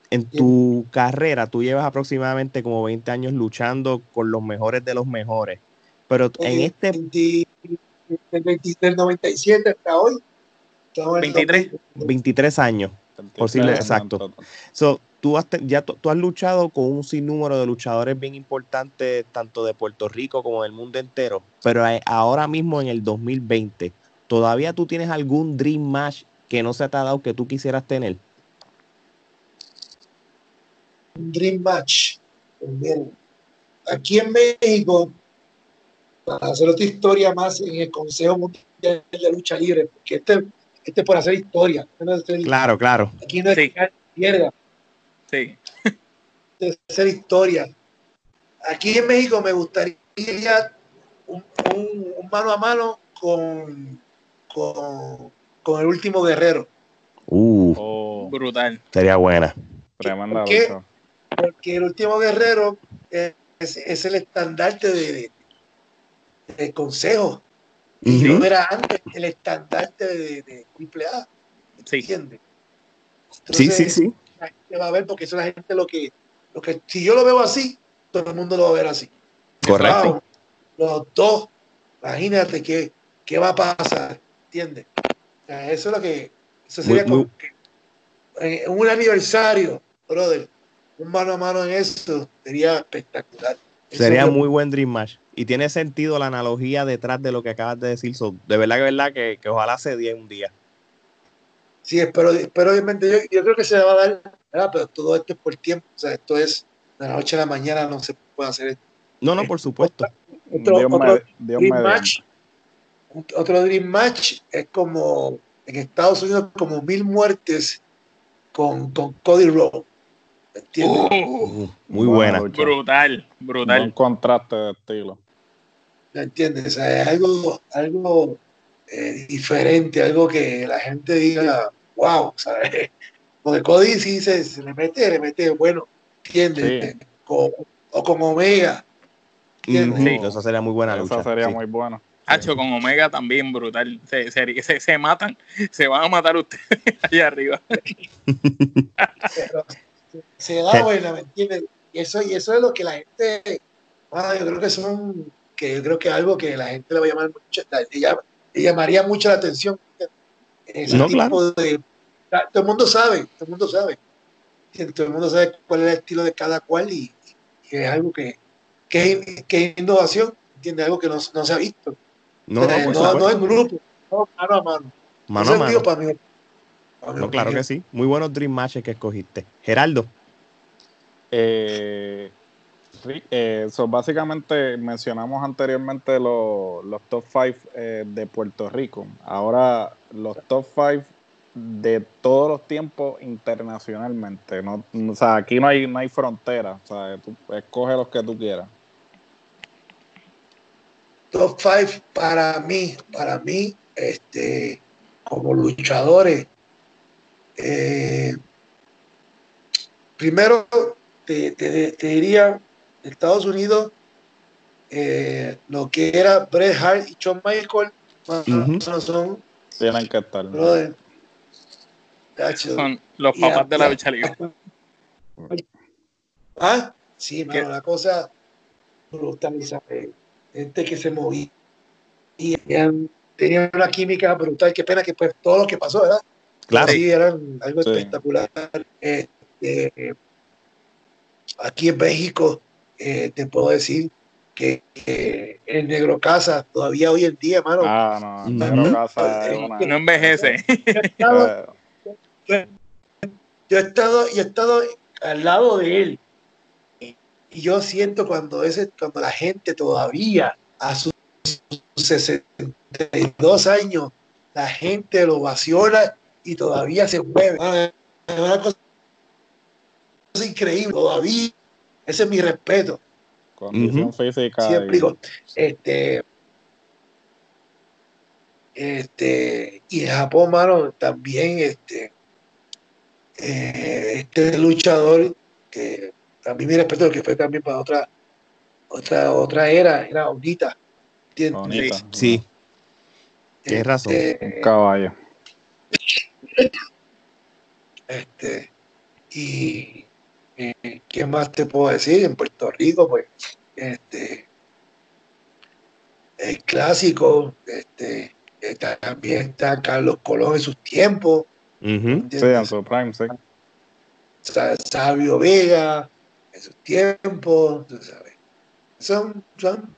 en tu carrera tú llevas aproximadamente como 20 años luchando con los mejores de los mejores. Pero en Eh, este 20 del, 20 del 97 hasta hoy en el 23. 23 años, Posible, exacto. so, tú, has, te- ya tú, tú has luchado con un sinnúmero de luchadores bien importantes, tanto de Puerto Rico como del mundo entero. Pero eh, ahora mismo en el 2020, ¿todavía tú tienes algún dream match que no se te ha dado que tú quisieras tener? un Dream Match. Pues aquí en México, para hacer otra historia más en el Consejo Mundial de Lucha Libre, porque este, este es por hacer historia. este no es hacer- Claro, claro. Aquí no es Sí. que pierda, Sí. este es hacer historia. Aquí en México me gustaría un, un- un mano a mano con, con, con el último guerrero. Uh, Oh, Brutal. sería buena. ¿Por qué? porque el último guerrero es, es- es el estandarte de, de- del consejo. Y Ujú. no era antes el estandarte de, de AAA. Sí. ¿Entiendes? Sí, sí, sí. La gente va a ver porque eso la gente lo que, lo que, si yo lo veo así, todo el mundo lo va a ver así. Correcto. Wow, los dos, imagínate qué, qué va a pasar, ¿entiendes? O sea, eso es lo que, eso sería Muy- muy- como que, eh, un aniversario, brother, un mano a mano en eso sería espectacular. Sería muy buen Dream Match. Y tiene sentido la analogía detrás de lo que acabas de decir. So, de verdad que verdad que, que ojalá se dé un día. Sí, espero, espero obviamente, yo, yo creo que se va a dar, ¿verdad? pero todo esto es por tiempo, o sea, esto es de la noche a la mañana, no se puede hacer esto. No, no, por supuesto. Otro, Dios, otro me, Dios Dream. Match, otro Dream Match es como en Estados Unidos como mil muertes con, con Cody Rhodes. ¿Entiendes? Uh, Uh, muy buena. brutal, brutal. contraste de estilo. ¿Me entiendes? O sea, es algo, algo eh, diferente, algo que la gente diga, wow, ¿sabes? Porque Cody sí se, se le mete, le mete bueno, ¿entiendes? Sí. Con- o con Omega, ¿entiendes? Ujú, Esa sería muy buena Esa lucha. sería sí. muy buena. Hacho, con Omega también brutal. Se, se, se- se matan, se van a matar ustedes allá arriba. Pero se da buena, ¿me entiendes? Y eso, y eso es lo que la gente, bueno, yo creo que son que yo creo que es algo que la gente le va a llamar mucho, le, llamaría mucho la atención. Ese No, tipo claro. de, todo el mundo sabe, todo el mundo sabe. Todo el mundo sabe cuál es el estilo de cada cual y, y es algo que, que, que es innovación, ¿entiendes? Algo que no, no se ha visto. No, no, no, no en grupo, no mano a mano. Mano a mano. para mí. No, claro que sí. Muy buenos Dream Matches que escogiste. Geraldo. Eh, eh, so, básicamente mencionamos anteriormente lo- los top 5 de Puerto Rico. Ahora los top 5 de todos los tiempos internacionalmente. No, o sea, aquí no hay, no hay frontera. O sea, tú escoge los que tú quieras. top 5 para mí, para mí, este, como luchadores. Eh, primero, te, te- te diría, Estados Unidos, eh, lo que era Bret Hart y Shawn Michaels, Ujú. son, brother, los papás de la lucha libre. Ah, sí, mano, la cosa brutal, ¿sabes? Gente que se movía y tenían, tenían una química brutal. Qué pena que pues todo lo que pasó, ¿verdad? Claro. Sí, eran algo Sí. espectacular. Este, aquí en México, eh, te puedo decir que, que el Negro Casa todavía hoy en día, hermano, Ah, no. Ujú. Negro Casa es una- No envejece. yo, he estado, Eh, yo he estado, yo he estado al lado de él y yo siento cuando ese, cuando la gente todavía a sus 62 años, la gente lo ovaciona y todavía se mueve. Es una cosa increíble, todavía. Ese es mi respeto. Condición Ujú. física. Sí, y- explico. Este, este, y en Japón, mano, también este, eh, este luchador que a mí me respeto que fue también para otra otra otra era, era Onita. ¿entiendes? Bonita. Sí. Tienes razón. Este, Un caballo. Este, y eh, ¿qué más te puedo decir? En Puerto Rico, pues, este, el clásico, este, está- también está Carlos Colón en sus tiempos. Sí, en ¿entiendes? su prime, sí. Sa- Sabio Vega en sus tiempos, tú sabes. Son, son,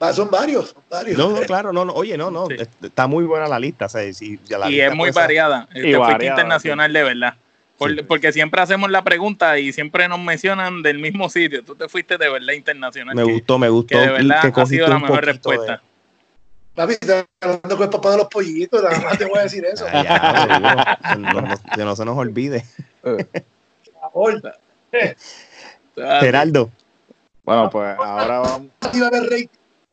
ah, son varios, son varios. No, no, claro, no, no. Oye, no, no. Sí. Está muy buena la lista. o sea, si ya la y lista es muy puede variada. Te fuiste variada, internacional de verdad. Por- Sí. Porque siempre hacemos la pregunta y siempre nos mencionan del mismo sitio. Tú te fuiste de verdad internacional. Me que- gustó, me gustó. que de verdad que ha sido la mejor poquito de- respuesta. Papi, estás hablando con el papá de los pollitos, nada más te voy a decir eso. Ya, seguro. no, no- que no se nos olvide. Ah, Geraldo. Bueno, pues ahora vamos.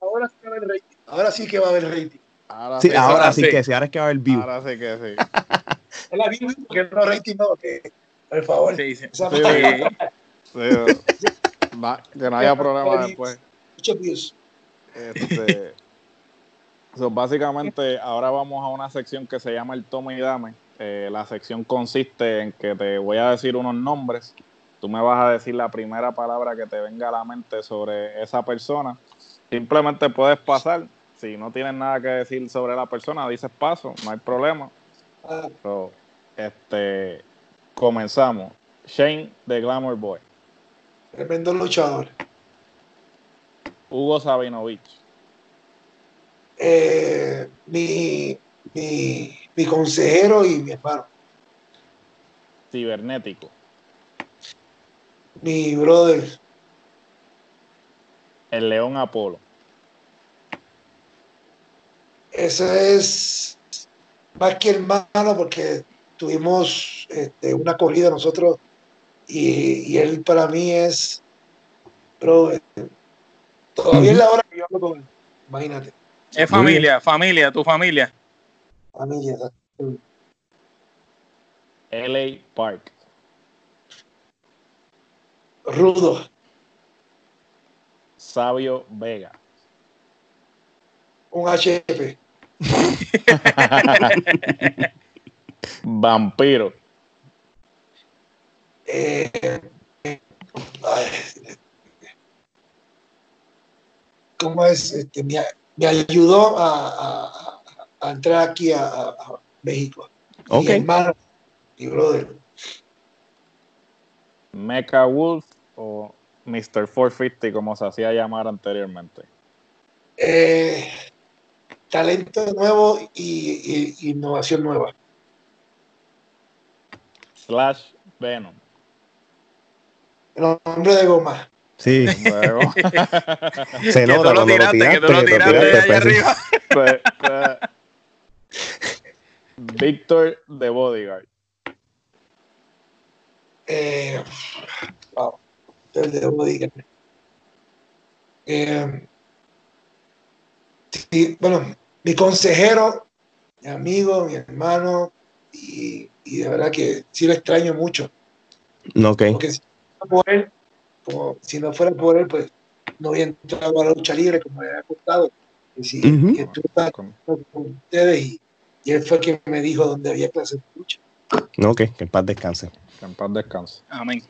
Ahora sí va a haber rating. Ahora sí que va a haber rating. Ahora Sí, sí, ahora ahora sí sí. que sí, ahora es que va a haber view. ahora sí que sí. Es la Biblia, porque no rating no, que por favor. sí, sí. Sí. Sí, va, que no haya problema después. muchos views. Este, so, básicamente, ahora vamos a una sección que se llama el toma y dame. Eh, la sección consiste en que te voy a decir unos nombres. Tú me vas a decir la primera palabra que te venga a la mente sobre esa persona. Simplemente puedes pasar. Si no tienes nada que decir sobre la persona, dices paso, no hay problema. So, este, comenzamos. Shane de Glamour Boy. tremendo luchador. Hugo Sabinovich. Eh, mi, mi, mi consejero y mi hermano. Cibernético. Mi brother. El León Apolo. Ese es más que hermano porque tuvimos este, una corrida nosotros y, y él para mí es, brother, todavía es la hora que yo hablo con él. Imagínate, Es familia, familia, tu familia. familia. LA Park. Rudo, Sabio Vega. un HP. Vampiro. Eh, ¿cómo es? Este, me, me ayudó a, a- a entrar aquí a, a- a México. Ok. Mi hermano, mi brother. Mecha Wolf o Mr. 450, como se hacía llamar anteriormente. Eh, talento nuevo y, y- innovación nueva. Slash Venom. El hombre de goma. Sí, se nota lo lo tiraste, tiraste. que tú lo tiraste tiraste, allá arriba. pues, pues, Victor de Bodyguard. Eh, wow, el de Bodyguard. Eh, sí, bueno, mi consejero, mi amigo, mi hermano, y, y de verdad que sí lo extraño mucho, Ok. porque si no fuera por él, como si no fuera por él, pues no hubiera entrado a la lucha libre como me había costado. Y si Ujú. que tú estás Con- con ustedes y, y él fue quien me dijo dónde había clases de lucha. Ok, que en paz descanse. que en paz descanse. Amén.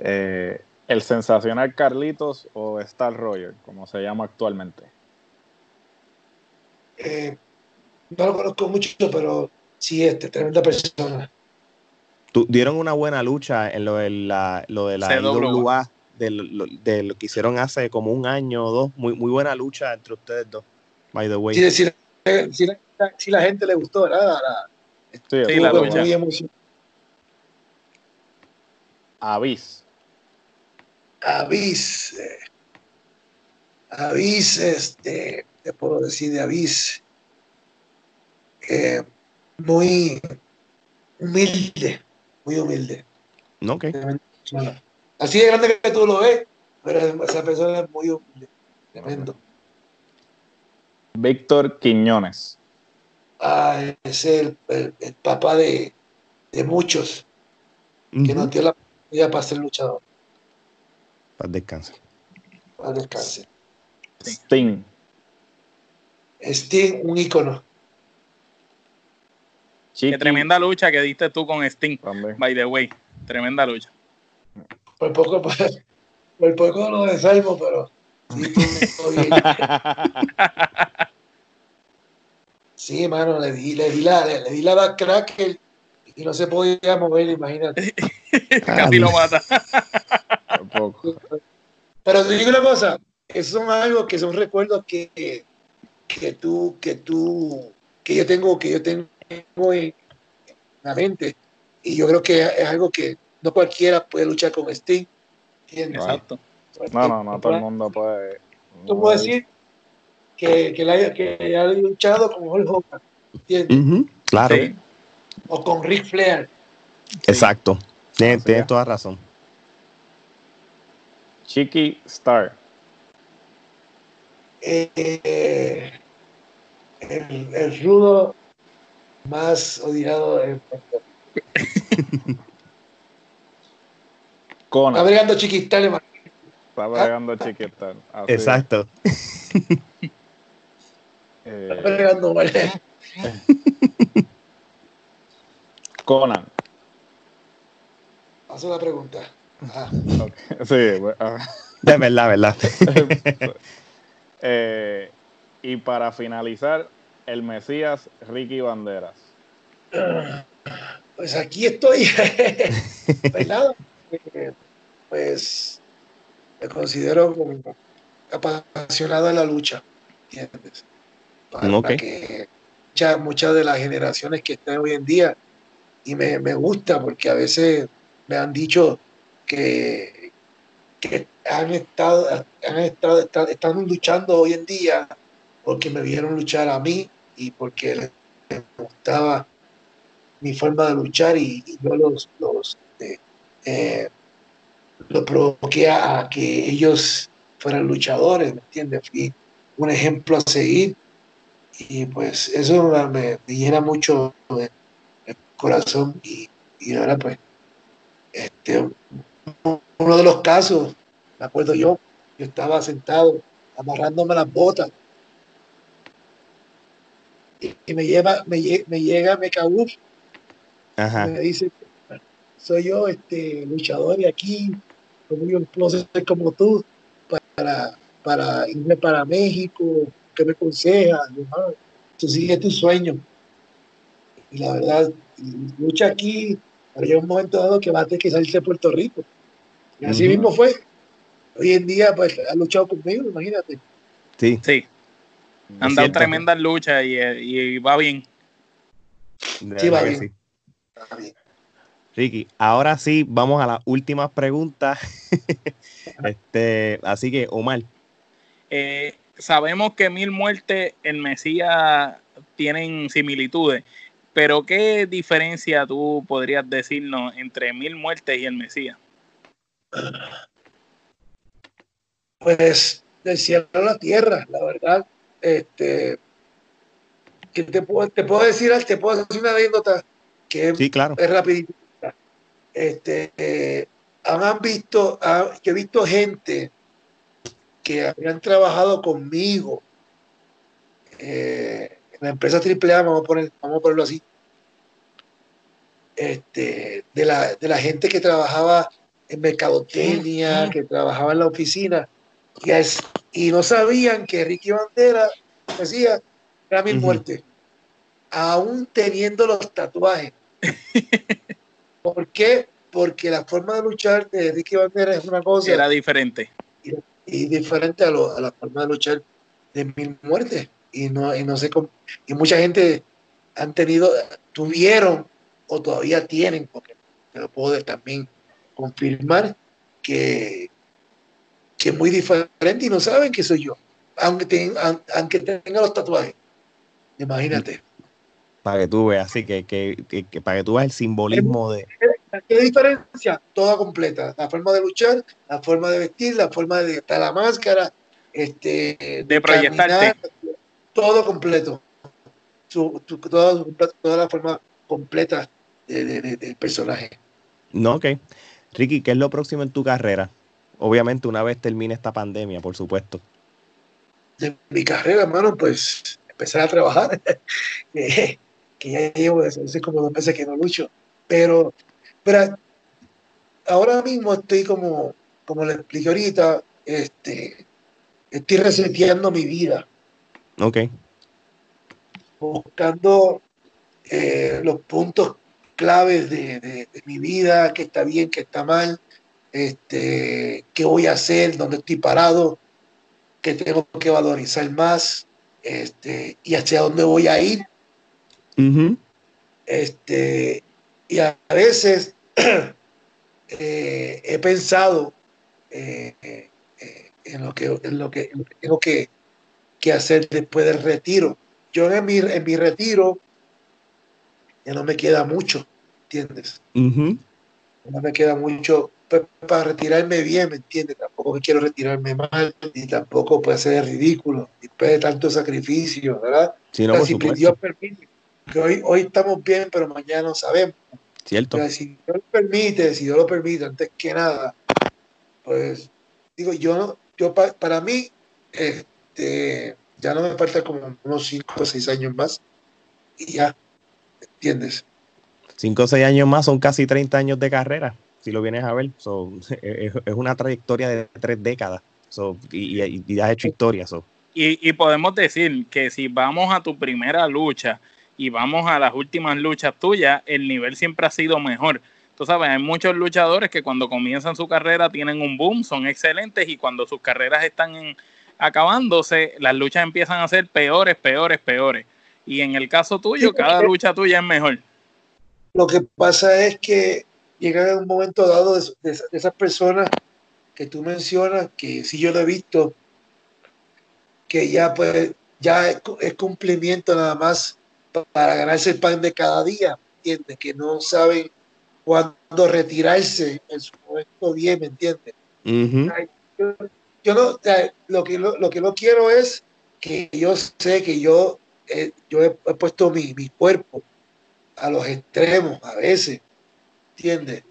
Eh, el sensacional Carlitos o Star Roger, como se llama actualmente. Eh, no lo conozco mucho, pero sí, este, tremenda persona. Tu- dieron una buena lucha en lo de la, lo de la. IWA, de lo, de lo que hicieron hace como un año o dos. Muy, muy buena lucha entre ustedes dos, by the way. Sí, si, si la, si la gente le gustó, ¿verdad? La- Sí, Sí, estuvo la lucha. muy emocionante. Avis. Avis. eh, Avis, este, te puedo decir de Avis. eh, muy humilde, muy humilde. Ok. tremenda persona. Así de grande que tú lo ves, pero esa persona es muy humilde. Tremendo. Víctor Quiñones. Ah, es el, el- el papá de, de muchos que nos dio la oportunidad para ser luchador. Paz descanse. Para descanse. Sting. Sting, un ícono. Chiqui Qué tremenda lucha que diste tú con Sting, también. by the way. Tremenda lucha. Por poco, por, por poco lo desarmo, pero sí, mano, le di, le di la, le, le di la back cracker y no se podía mover, imagínate. Casi lo mata. Tampoco. Pero te digo una cosa, eso son algo que son recuerdos que, que tú, que tú, que yo tengo, que yo tengo en la mente. Y yo creo que es algo que no cualquiera puede luchar con Sting. ¿entiendes? Exacto. No, no, no todo el mundo puede. Tú puedes decir que, que, la haya, que luchado con Hulk Hogan, Claro, Sí. O con Ric Flair. exacto. Tienes, Así tienes es. toda razón. Chiqui Star. Eh, el, el rudo más odiado en Puerto Rico. Está Conan. bregando chiquitales, man. Está bregando Chiqui Star. Así es. Exacto. Eh, Está bregando mal. Conan. Haz una pregunta. Ajá. Ok, Sí, bueno, ah. De verdad, verdad. Eh, y para finalizar, el Mesías Ricky Banderas. Pues aquí estoy. pues eh, pues me considero como apasionado en la lucha, ¿entiendes? Para Ok. que muchas, muchas de las generaciones que están hoy en día, y me, me gusta porque a veces me han dicho que, que han estado, han estado, están, están luchando hoy en día porque me vieron luchar a mí y porque les gustaba mi forma de luchar y, y yo los, los, eh, eh, los provoqué a, que ellos fueran luchadores, ¿me entiendes? Fui un ejemplo a seguir y pues eso me, me llena mucho el, el corazón y, y ahora pues este, uno de los casos, me acuerdo yo, yo estaba sentado amarrándome las botas y, y me lleva, me, me llega Mecabuff Ajá. me dice, soy yo, este luchador y aquí, como yo no sé como tú, para, para irme para México, ¿qué me aconsejas? Tú sigue tu sueño. Y la verdad, lucha aquí, pero hay un momento dado que va a tener que salirse de Puerto Rico. Y así mismo fue. Hoy en día, pues, ha luchado conmigo, imagínate. Sí. Sí. Han dado tremendas luchas y, y, va bien. Sí, va bien. va bien. Ricky, ahora sí, vamos a las últimas preguntas. este, así que, Omar. Eh, sabemos que Mil Muertes en Mesías tienen similitudes, pero ¿qué diferencia tú podrías decirnos entre Mil Muertes y el Mesías? Pues del cielo a la tierra, la verdad. Este, ¿qué te puedo, te puedo decir? Te puedo decir una anécdota que sí, claro. es rapidita. Este, eh, han visto, yo he visto gente que habían trabajado conmigo eh, en la empresa AAA, vamos a, poner, vamos a ponerlo así, este, de, la, de la gente que trabajaba en mercadotecnia, que trabajaba en la oficina, y, es, y no sabían que Ricky Bandera decía, era mi muerte, aún teniendo los tatuajes. ¿Por qué? Porque la forma de luchar de Ricky Bandera es una cosa. Era diferente. Y, diferente a, la forma de luchar de Mil Muertes. Y no, y no sé cómo. Y mucha gente han tenido, tuvieron o todavía tienen, porque lo puedo también confirmar, que, que es muy diferente y no saben que soy yo. Aunque, aunque tenga los tatuajes. Imagínate para que tú veas, así que, que, para que tú veas el simbolismo de... ¿Qué diferencia? Toda completa. La forma de luchar, la forma de vestir, la forma de estar la máscara, este, de, proyectarte. todo completo. toda, la forma completa del personaje. No, ok. Ricky, ¿qué es lo próximo en tu carrera? Obviamente una vez termine esta pandemia, por supuesto. De mi carrera, hermano, pues empezar a trabajar. que ya llevo desde como dos meses que no lucho. Pero, pero ahora mismo estoy como, como le expliqué ahorita, este, estoy reseteando mi vida. Ok. Buscando eh, los puntos claves de, mi vida, qué está bien, qué está mal, este, qué voy a hacer, dónde estoy parado, qué tengo que valorizar más, este, y hacia dónde voy a ir este, y a veces eh, he pensado eh, eh, en, lo que, en lo que tengo que, que, hacer después del retiro. Yo en mi, en mi retiro ya no me queda mucho, ¿entiendes? No me queda mucho pues, para retirarme bien, ¿me entiendes? Tampoco quiero retirarme mal, ni tampoco puede ser ridículo, después de tanto sacrificio, ¿verdad? si Dios permite, que hoy, hoy estamos bien, pero mañana no sabemos. Cierto. si Dios lo permite, si Dios lo permite, antes que nada, pues digo, yo, yo para mí, este, ya no me falta como unos 5 o 6 años más y ya, ¿entiendes? 5 o 6 años más son casi 30 años de carrera, si lo vienes a ver. es, una trayectoria de tres décadas y, y, has hecho historia. Y, y podemos decir que si vamos a tu primera lucha, y vamos a las últimas luchas tuyas, el nivel siempre ha sido mejor. Tú sabes, hay muchos luchadores que cuando comienzan su carrera tienen un boom, son excelentes y cuando sus carreras están acabándose, las luchas empiezan a ser peores, peores, peores. Y en el caso tuyo, cada lucha tuya es mejor. Lo que pasa es que llega un momento dado de, esas personas que tú mencionas, que si yo lo he visto, que ya pues ya es cumplimiento nada más para ganarse el pan de cada día, ¿entiendes? Que no saben cuándo retirarse en su momento bien, ¿me entiendes? yo, no, lo que, lo, que no quiero es que yo sé que yo, eh, yo he, puesto mi, mi, cuerpo a los extremos a veces, ¿entiendes?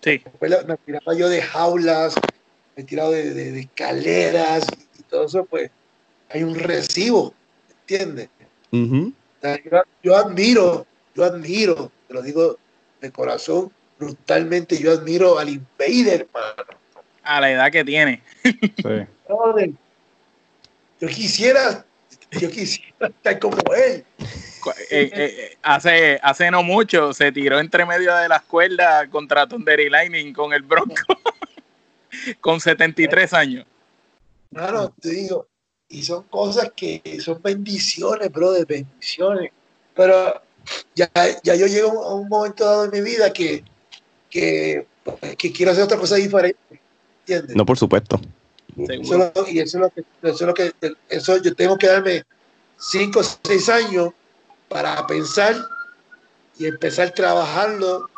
Sí. Me tiraba yo de jaulas, me he tirado de, de, escaleras y todo eso, pues hay un recibo, ¿entiendes? Yo, admiro, yo admiro, te lo digo de corazón, brutalmente, yo admiro al Invader, hermano. a la edad que tiene. Sí. Yo quisiera, yo quisiera estar como él. Eh, eh, hace, hace no mucho se tiró entre medio de las cuerdas contra Thundery Lightning con el Bronco con 73 años. Claro, te digo, y son cosas que son bendiciones, brother, bendiciones. Pero ya, ya yo llego a un momento dado en mi vida que, que, que quiero hacer otra cosa diferente. ¿Entiendes? No, por supuesto. Eso, y eso es lo que, eso es lo que, eso yo tengo que darme cinco o seis años para pensar y empezar a trabajarlo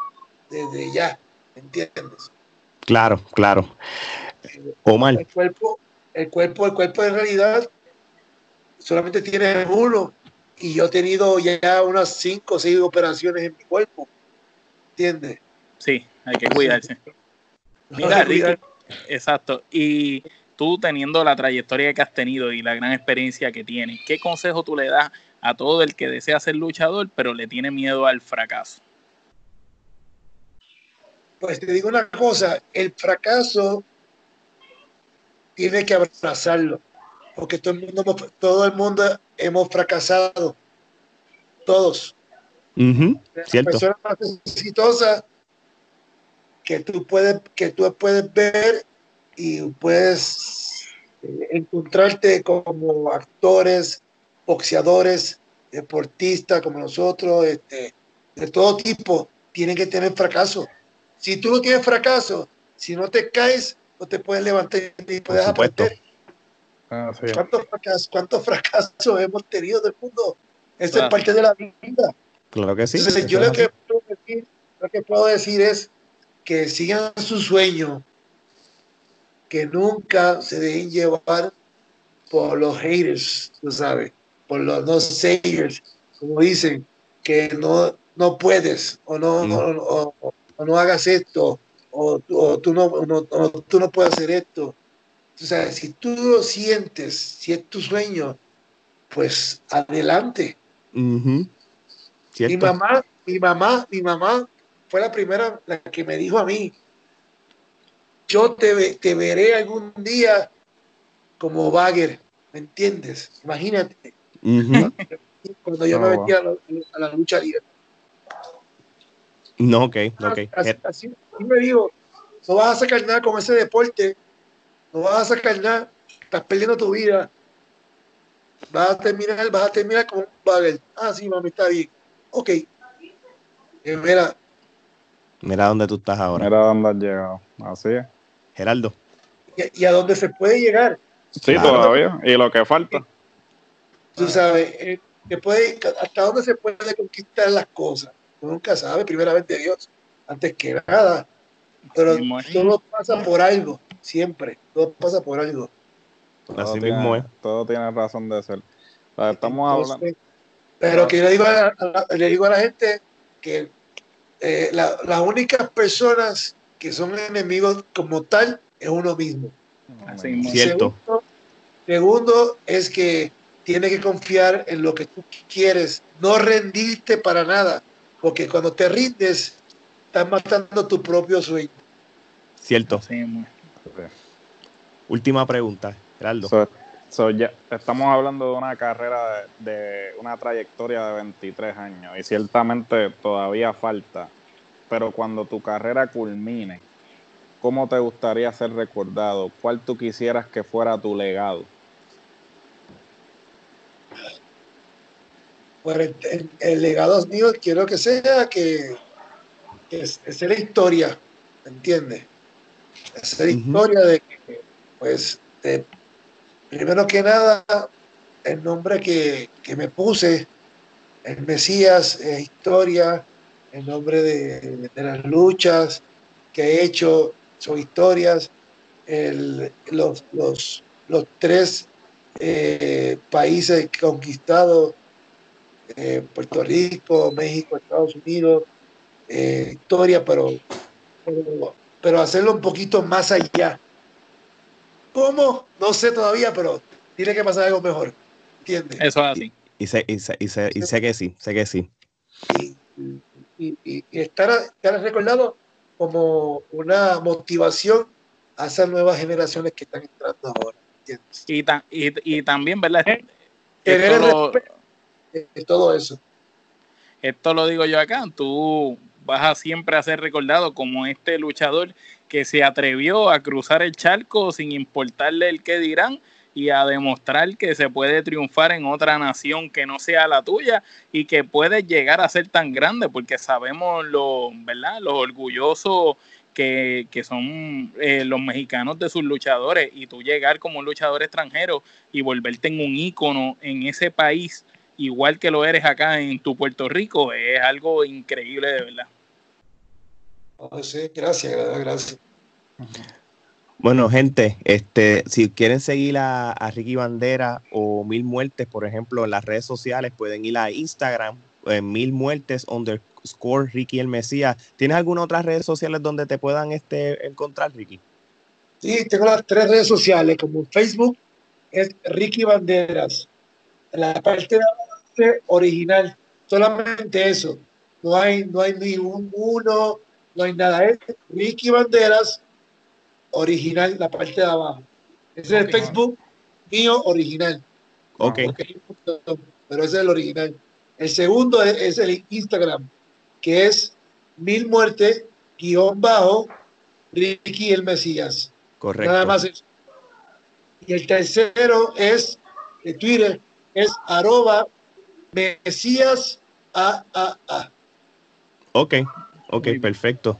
desde ya, ¿entiendes? Claro, claro. Omar. El cuerpo, el cuerpo, el cuerpo en realidad solamente tiene uno y yo he tenido ya unas cinco o seis operaciones en mi cuerpo, ¿entiendes? Sí, hay que cuidarse. Mira, Ricky, exacto. Y tú teniendo la trayectoria que has tenido y la gran experiencia que tienes, ¿qué consejo tú le das a todo el que desea ser luchador pero le tiene miedo al fracaso? Pues te digo una cosa, el fracaso tiene que abrazarlo, porque todo el mundo, todo el mundo hemos fracasado, todos. La persona más exitosa que tú puedes, que tú puedes ver y puedes eh, encontrarte como actores, boxeadores, deportistas como nosotros, este, de todo tipo, tienen que tener fracaso. Si tú no tienes fracaso, si no te caes, no te puedes levantar y puedes aprender. Ah, ¿Cuántos, fracasos, hemos tenido del mundo? Esa es parte de la vida. Claro que sí. yo lo que, puedo decir, lo que puedo decir es que sigan su sueño, que nunca se dejen llevar por los haters, tú sabes, por los no sayers, como dicen, que no, no puedes o no, o, no hagas esto, o, tú, no, tú no puedes hacer esto. O sea, si tú lo sientes, si es tu sueño, pues adelante. Mi mamá, mi mamá, mi mamá fue la primera la que me dijo a mí, yo te, te veré algún día como bagger, ¿me entiendes? Imagínate. Cuando yo me oh, metí a la, lucha libre. No, ok, ok. Así, así, me dijo, no vas a sacar nada con ese deporte, no vas a sacar nada, estás perdiendo tu vida. Vas a terminar, vas a terminar como un bagger. Ah, sí, mami, está bien. Ok. Eh, mira, Mira dónde tú estás ahora. Mira dónde has llegado. Así es. Geraldo. Y, a dónde se puede llegar. Sí, todavía. Y lo que falta. Tú sabes, eh, hasta dónde se puede conquistar las cosas. Uno nunca sabe, primeramente Dios, antes que nada. Pero todo pasa por algo, siempre. Todo pasa por algo. Así mismo es. Todo tiene razón de ser. estamos hablando. Pero que le digo le digo a la gente que eh, las únicas personas que son enemigos como tal es uno mismo. Cierto. Segundo, es que tiene que confiar en lo que tú quieres, no rendirte para nada, porque cuando te rindes, estás matando tu propio sueño. Cierto. Última pregunta, Geraldo. ya, estamos hablando de una carrera de, una trayectoria de 23 años y ciertamente todavía falta, pero cuando tu carrera culmine, ¿cómo te gustaría ser recordado? ¿Cuál tú quisieras que fuera tu legado? Pues el, legado mío quiero que sea que, es, la historia, ¿me entiendes? Es la historia de que, pues, primero que nada, el nombre que, me puse, el Mesías, es historia, el nombre de, las luchas que he hecho, son historias, los, los, los, tres eh, países conquistados, eh, Puerto Rico, México, Estados Unidos, eh, historia, pero, pero, pero hacerlo un poquito más allá ¿Cómo? No sé todavía, pero tiene que pasar algo mejor. ¿Entiendes? Eso es así. Y, sé, y, sé, y, sé, y sé que sí, sé que sí. Y, estar, estar recordado como una motivación a esas nuevas generaciones que están entrando ahora. Y, y, también, ¿verdad? Tener lo, todo eso. Esto lo digo yo acá, tú vas a siempre a ser recordado como este luchador que se atrevió a cruzar el charco sin importarle el que dirán y a demostrar que se puede triunfar en otra nación que no sea la tuya y que puedes llegar a ser tan grande porque sabemos lo, ¿verdad? Los orgullosos que, son eh, los mexicanos de sus luchadores y tú llegar como un luchador extranjero y volverte en un ícono en ese país igual que lo eres acá en tu Puerto Rico es algo increíble de verdad. Oh, sí, gracias, gracias. Bueno, gente, este, si quieren seguir a, Ricky Bandera o Mil Muertes, por ejemplo, en las redes sociales, pueden ir a Instagram, en Mil Muertes underscore Ricky el Mesías. ¿Tienes alguna otra redes sociales donde te puedan este, encontrar, Ricky? Sí, tengo las tres redes sociales, como Facebook es Ricky Banderas. En la parte de original, solamente eso. No hay, no hay ni un uno, no hay nada. Es Ricky Banderas original, la parte de abajo. Ese es el Facebook mío original. Ok. Pero ese es el original. El segundo es, el Instagram, que es mil muertes guion bajo Ricky el Mesías. Correcto. Nada más eso. Y el tercero es de Twitter, es arroba Mesías AAA. Ok, ok, perfecto.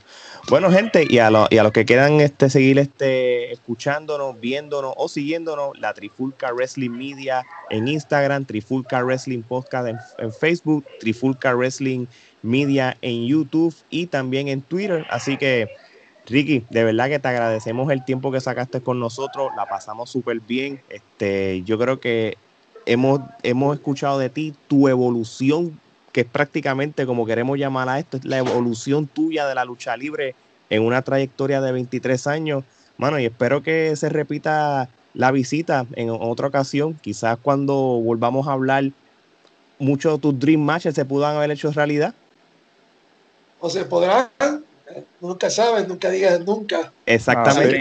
Bueno, gente, y a, y a los que quieran este, seguir este, escuchándonos, viéndonos o siguiéndonos, la Trifulca Wrestling Media en Instagram, Trifulca Wrestling Podcast en, Facebook, Trifulca Wrestling Media en YouTube y también en Twitter. Así que, Ricky, de verdad que te agradecemos el tiempo que sacaste con nosotros, la pasamos súper bien. Este, yo creo que hemos, hemos escuchado de ti tu evolución que es prácticamente como queremos llamar a esto, es la evolución tuya de la lucha libre en una trayectoria de 23 años. Mano, y espero que se repita la visita en otra ocasión, quizás cuando volvamos a hablar, muchos de tus dream matches se puedan haber hecho realidad. O se podrán, nunca sabes, nunca digas nunca. Exactamente.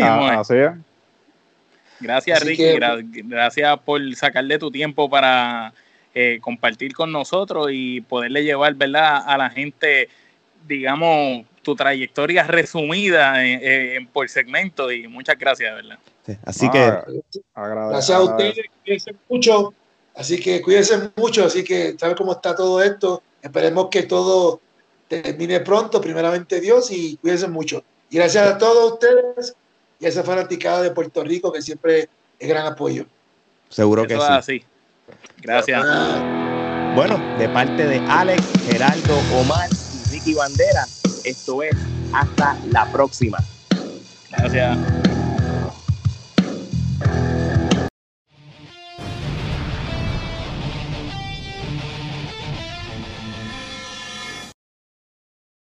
Gracias, Ricky. gracias por sacarle tu tiempo para eh, compartir con nosotros y poderle llevar, ¿verdad?, a la gente, digamos, tu trayectoria resumida en, por segmento y muchas gracias, ¿verdad? así que... Gracias a ustedes, cuídense mucho, así que cuídense mucho, así que saben cómo está todo esto, esperemos que todo termine pronto, primeramente Dios, y cuídense mucho. Y gracias a todos ustedes y a esa fanaticada de Puerto Rico que siempre es gran apoyo. Seguro que sí. Gracias. Bueno, de parte de Alex, Geraldo, Omar y Ricky Bandera, esto es hasta la próxima. Gracias.